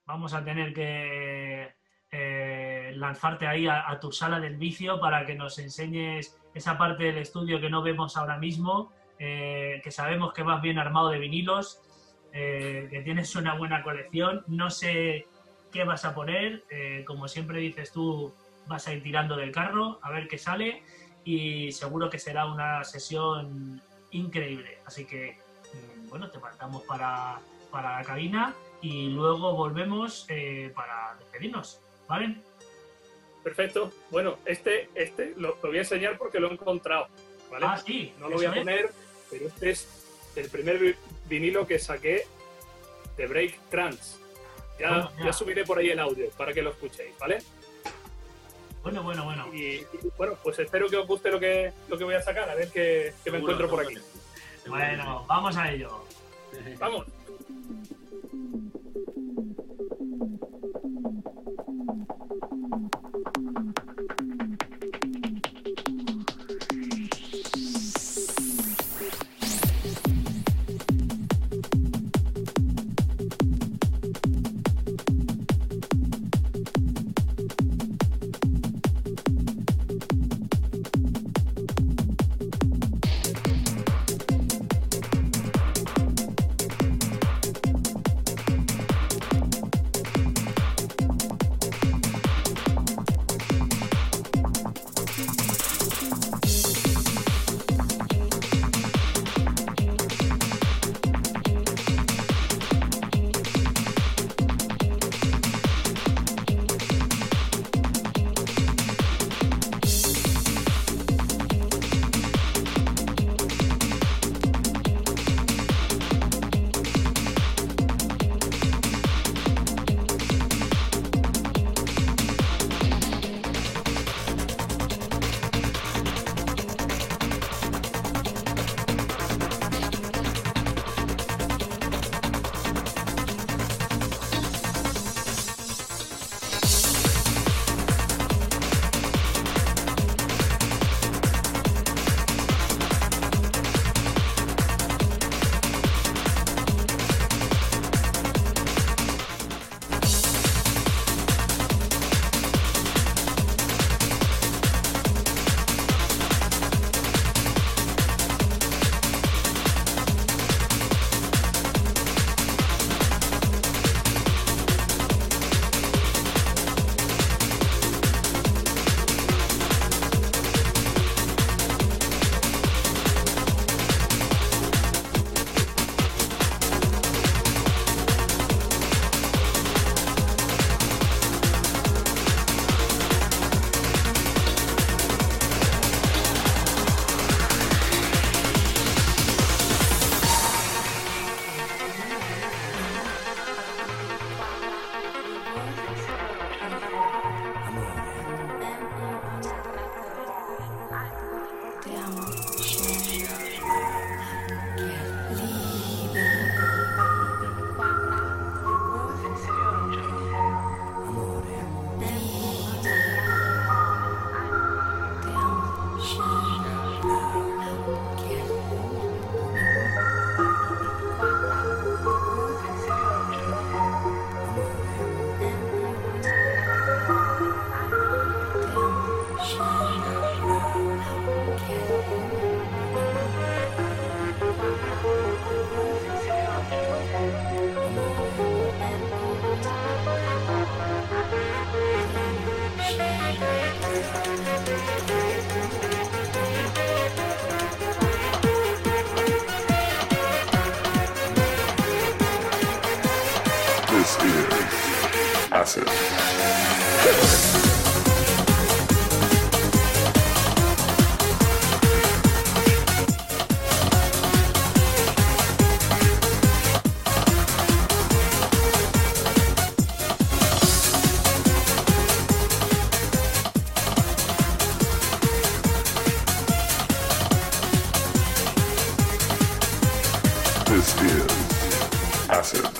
Vamos a tener que eh, lanzarte ahí a, tu sala del vicio para que nos enseñes esa parte del estudio que no vemos ahora mismo, eh, que sabemos que vas bien armado de vinilos, eh, que tienes una buena colección. No sé qué vas a poner, como siempre dices tú, vas a ir tirando del carro a ver qué sale y seguro que será una sesión increíble. Así que, bueno, te faltamos para, para la cabina y luego volvemos para despedirnos. ¿Vale? Perfecto. Bueno, este, este lo, voy a enseñar porque lo he encontrado. ¿vale? Ah, sí. No lo voy a poner, pero este es el primer vinilo que saqué de Break Trance. Ya, ya. subiré por ahí el audio para que lo escuchéis, ¿vale? Bueno, bueno, bueno. Y, bueno, pues espero que os guste lo que, lo que voy a sacar, a ver qué, qué me encuentro por aquí. Bueno, vamos a ello. Vamos. gracias.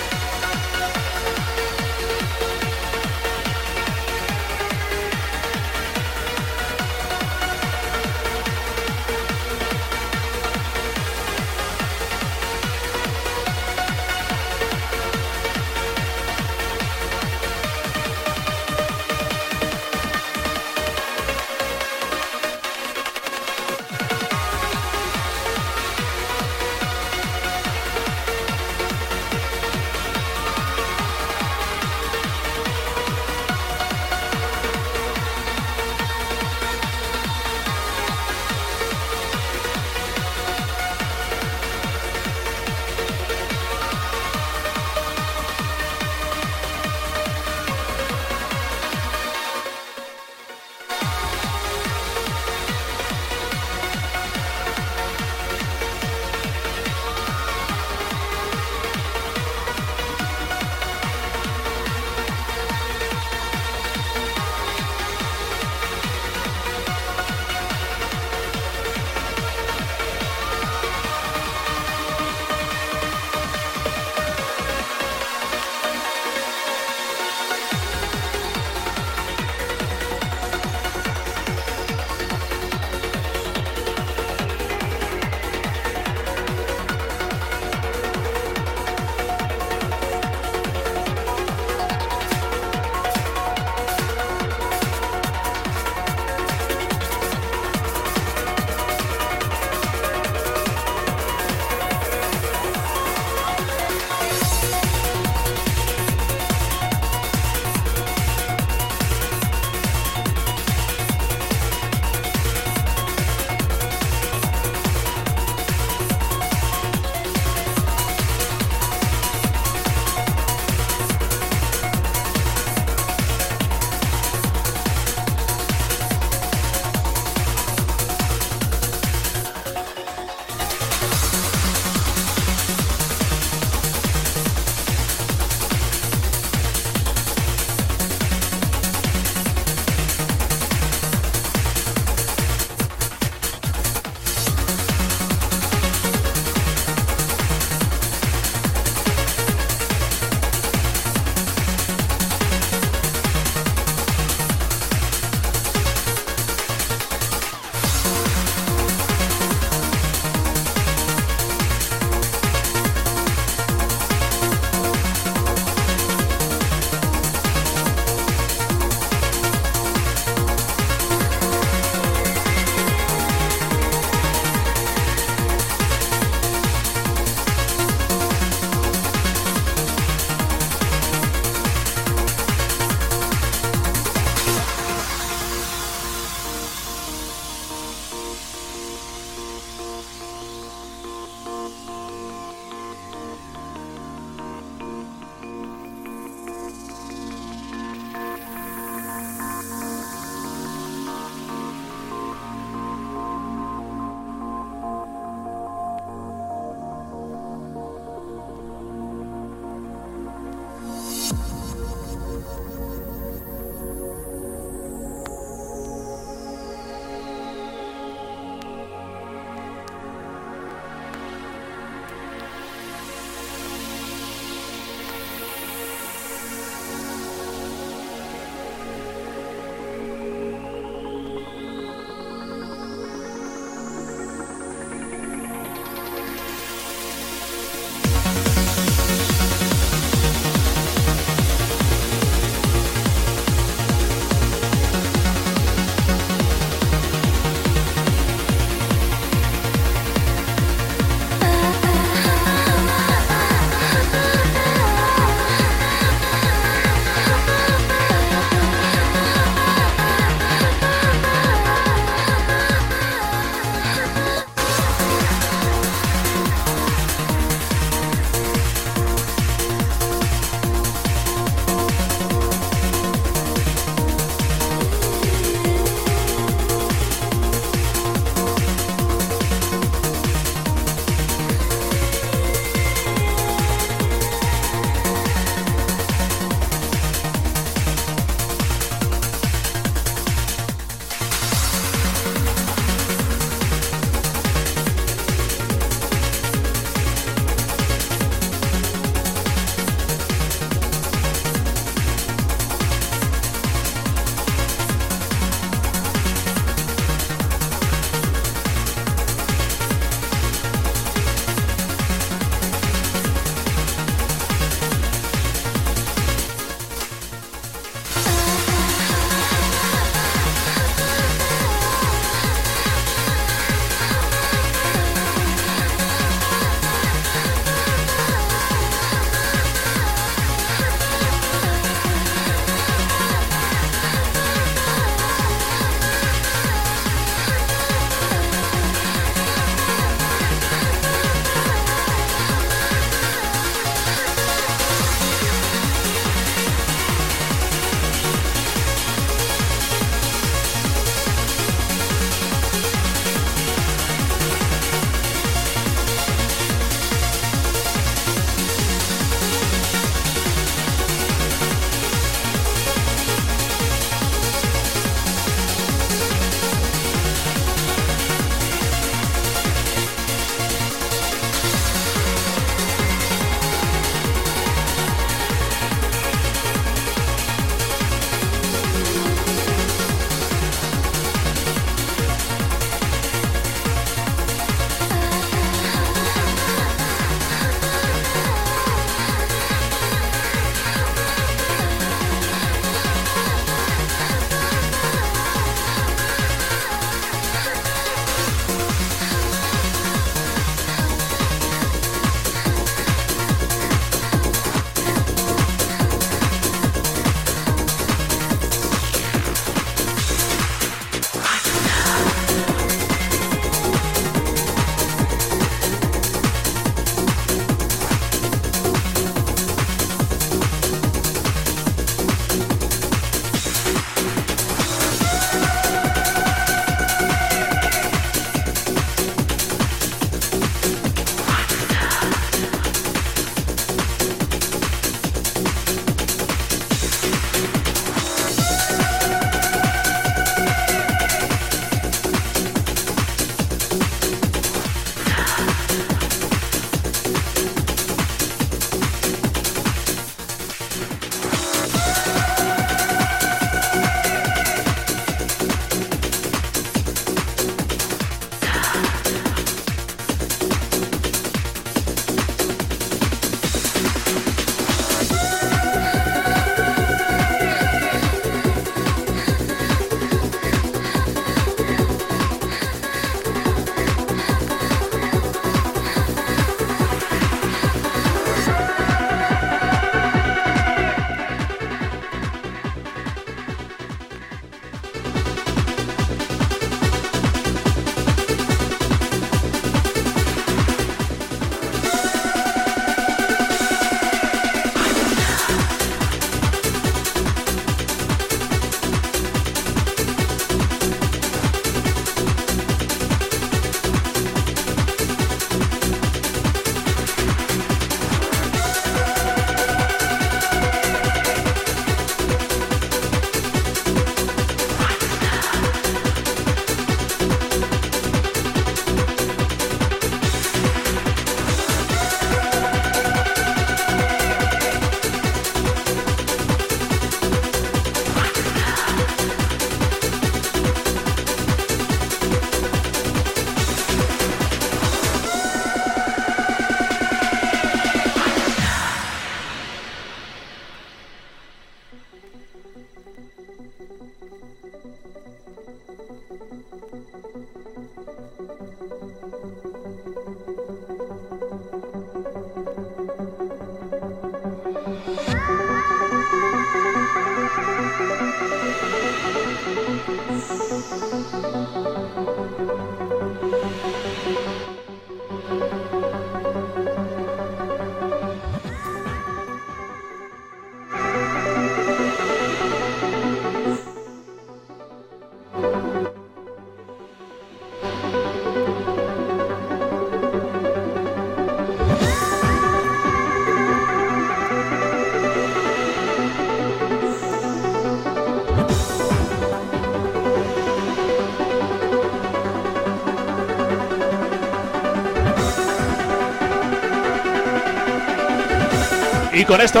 Y con esto,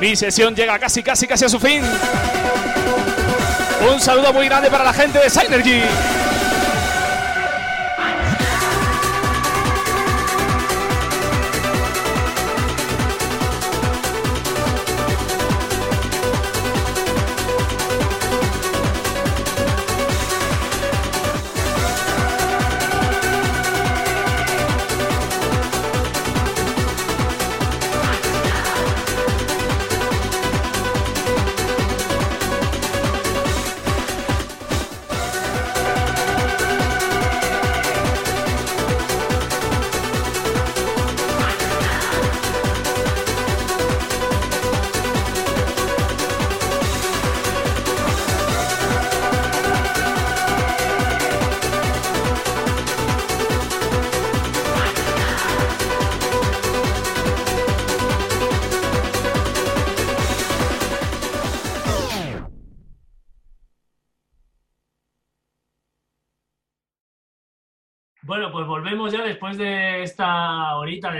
mi sesión llega casi, casi, casi a su fin. Un saludo muy grande para la gente de Synergy.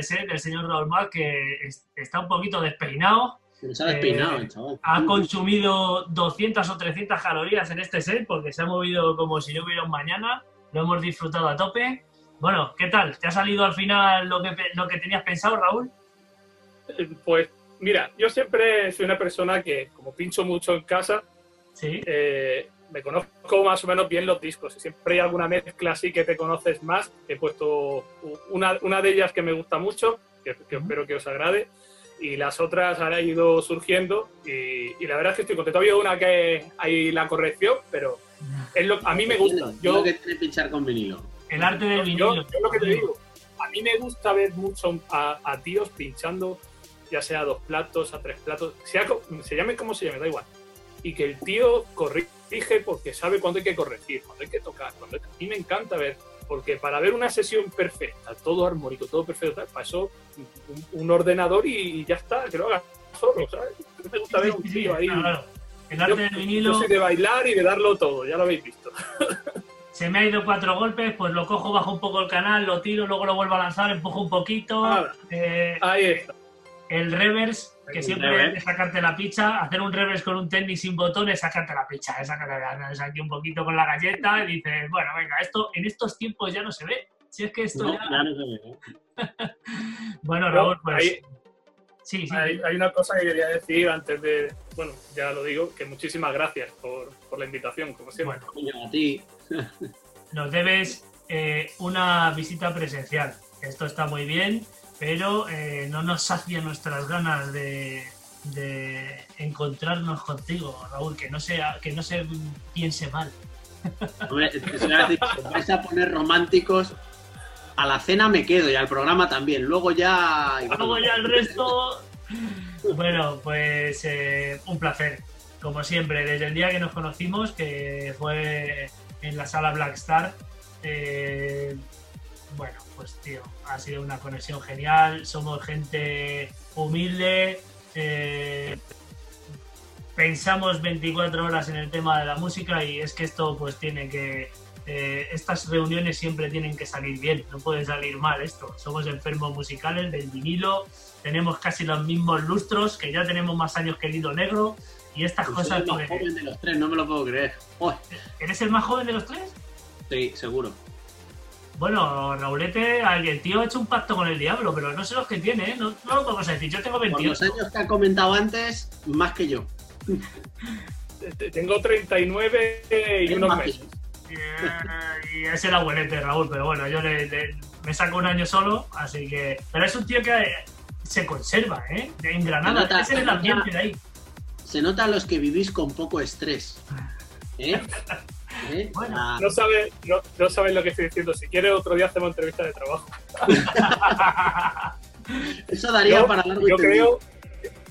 Set del señor Raúl Mar, que es- está un poquito despeinado. Se nos ha despeinado, Eh, chaval. Ha consumido 200 o 300 calorías en este set porque se ha movido como si no hubiera un mañana. Lo hemos disfrutado a tope. Bueno, ¿qué tal? ¿Te ha salido al final lo que, lo que tenías pensado, Raúl? Eh, Pues mira, yo siempre soy una persona que, como pincho mucho en casa, Sí. eh, me conozco más o menos bien los discos. Y siempre hay alguna mezcla así que te conoces más. He puesto una, una de ellas que me gusta mucho, que, que espero que os agrade. Y las otras han ido surgiendo. Y, y la verdad es que estoy contento. Había una que hay la corrección, pero es lo, a mí me gusta. Yo Yo, lo que tiene pinchar con vinilo. El arte del yo, vinilo. yo lo que te digo, a mí me gusta ver mucho a, a tíos pinchando, ya sea a dos platos, a tres platos, sea, se llame como se llame, da igual. Y que el tío corrige porque sabe cuándo hay que corregir, cuándo hay que tocar. Cuándo hay que- A mí me encanta ver, porque para ver una sesión perfecta, todo armónico, todo perfecto, tal, eso un, un ordenador y, ya está, que lo haga solo, ¿sabes? Me gusta ver un tío ahí. claro. El Yo, arte del yo vinilo. soy de bailar y de darlo todo, ya lo habéis visto. Se me ha ido cuatro golpes, pues lo cojo, bajo un poco el canal, lo tiro, luego lo vuelvo a lanzar, empujo un poquito. Eh, Ahí está. el reverse, que siempre es sacarte la picha, hacer un reverse con un tenis sin botones, sacarte la picha, es sacarte la, es aquí un poquito con la galleta y dices, bueno, venga, esto en estos tiempos ya no se ve. Si es que esto No, ya... ya no se ve. ¿eh? Bueno, Raúl, pues... ahí- sí, sí. Hay, hay una cosa que quería decir antes de, bueno, ya lo digo, que muchísimas gracias por, por la invitación, como siempre. Bueno, a ti. nos debes eh, una visita presencial. Esto está muy bien, pero eh, no nos sacia nuestras ganas de, de encontrarnos contigo, Raúl, que no sea, que no se piense mal. Hombre, vais a poner románticos. A la cena me quedo y al programa también. Luego ya. Luego ya el resto. Bueno, pues eh, un placer. Como siempre, desde el día que nos conocimos, que fue en la sala Black Star. eh, bueno, pues tío, ha sido una conexión genial. Somos gente humilde. eh, pensamos 24 horas en el tema de la música y es que esto pues tiene que eh, estas reuniones siempre tienen que salir bien, no pueden salir mal esto. Somos enfermos musicales del vinilo, tenemos casi los mismos lustros, que ya tenemos más años que el hilo negro y estas Pues cosas... soy el más joven de los tres, no me lo puedo creer. ¿Eres el más joven de los tres? sí, seguro. Bueno, Raulete, el tío ha hecho un pacto con el diablo, pero no sé los que tiene, ¿eh? no, no lo podemos decir. Yo tengo Por los 28. años que ha comentado antes, más que yo. Te- Tengo 39 y Es unos meses. Y, y es el abuelete, Raúl, pero bueno, yo le, le- me saco un año solo, así que. Pero es un tío que se conserva, ¿eh? En Granada, nota- es en el ambiente de ahí. Se nota a los que vivís con poco estrés. ¿Eh? ¿Eh? Bueno. Ah, No sabes no, no sabes lo que estoy diciendo. Si quieres, otro día hacemos entrevista de trabajo. eso daría Yo- para largo y Yo creo,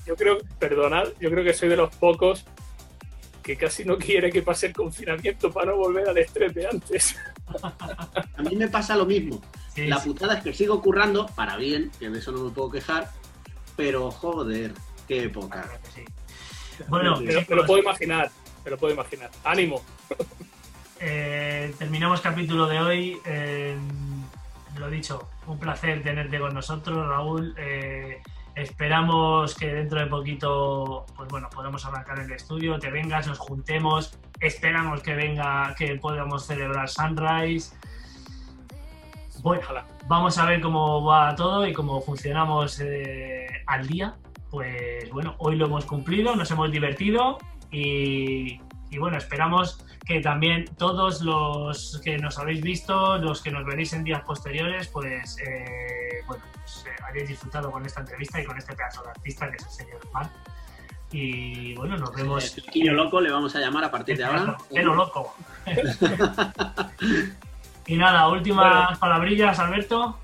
yo creo, perdonad, yo creo que soy de los pocos que casi no quiere que pase el confinamiento para no volver al estrés de antes. A mí me pasa lo mismo. Sí, La sí. putada es que sigo currando, para bien, que de eso no me puedo quejar, pero joder, qué época. Bueno, Me, lo- puedo imaginar, me lo puedo imaginar. Ánimo. Eh, terminamos capítulo de hoy. eh, lo dicho, un placer tenerte con nosotros, Raúl. Eh, esperamos que dentro de poquito, pues bueno, podamos arrancar el estudio, te vengas, nos juntemos. Esperamos que venga, que podamos celebrar Sunrise. Bueno, vamos a ver cómo va todo y cómo funcionamos eh, al día. Pues bueno, hoy lo hemos cumplido, nos hemos divertido y, y bueno, esperamos que también todos los que nos habéis visto, los que nos veréis en días posteriores, pues, eh, bueno, pues, eh, hayáis disfrutado con esta entrevista y con este pedazo de artista que es el señor Juan. Y bueno, nos vemos. El loco le vamos a llamar a partir de ahora. Pero loco. y nada, últimas palabrillas, Alberto.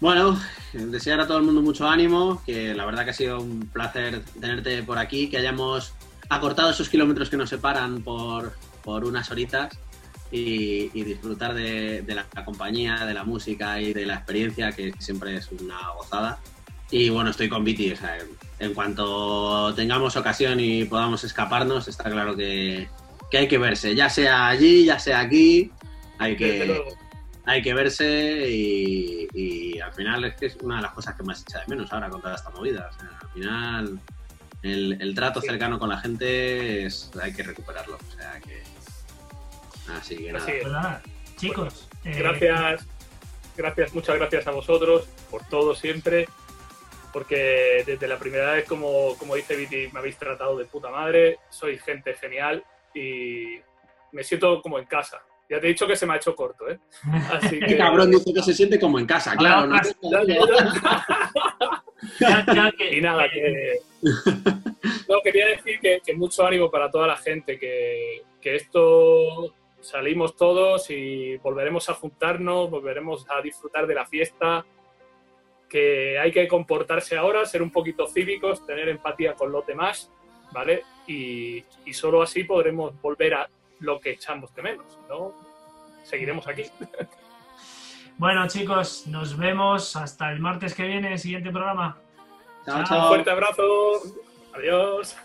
Bueno, desear a todo el mundo mucho ánimo, que la verdad que ha sido un placer tenerte por aquí, que hayamos acortado esos kilómetros que nos separan por, por unas horitas y, disfrutar de, la, compañía, de la música y de la experiencia, que siempre es una gozada. Y bueno, estoy con Viti, o sea, en cuanto tengamos ocasión y podamos escaparnos, está claro que, que hay que verse, ya sea allí, ya sea aquí, hay que, hay que verse y, al final es que es una de las cosas que más echa de menos ahora con toda esta movida. O sea, al final el, trato cercano con la gente es, hay que recuperarlo. O sea que. Así que nada. Pues chicos. Eh, gracias, gracias, muchas gracias a vosotros por todo siempre. Porque desde la primera vez, como, como dice Viti, me habéis tratado de puta madre. Sois gente genial y me siento como en casa. Ya te he dicho que se me ha hecho corto, ¿eh? Así que... cabrón dice que se siente como en casa, claro. ¿no? y nada, que... No, quería decir que, mucho ánimo para toda la gente, que, que esto salimos todos y volveremos a juntarnos, volveremos a disfrutar de la fiesta, que hay que comportarse ahora, ser un poquito cívicos, tener empatía con los demás, ¿vale? Y, y solo así podremos volver a lo que echamos de menos, ¿no? Seguiremos aquí. Bueno, chicos, nos vemos hasta el martes que viene, siguiente programa. Chao, chao. Un fuerte abrazo. Adiós.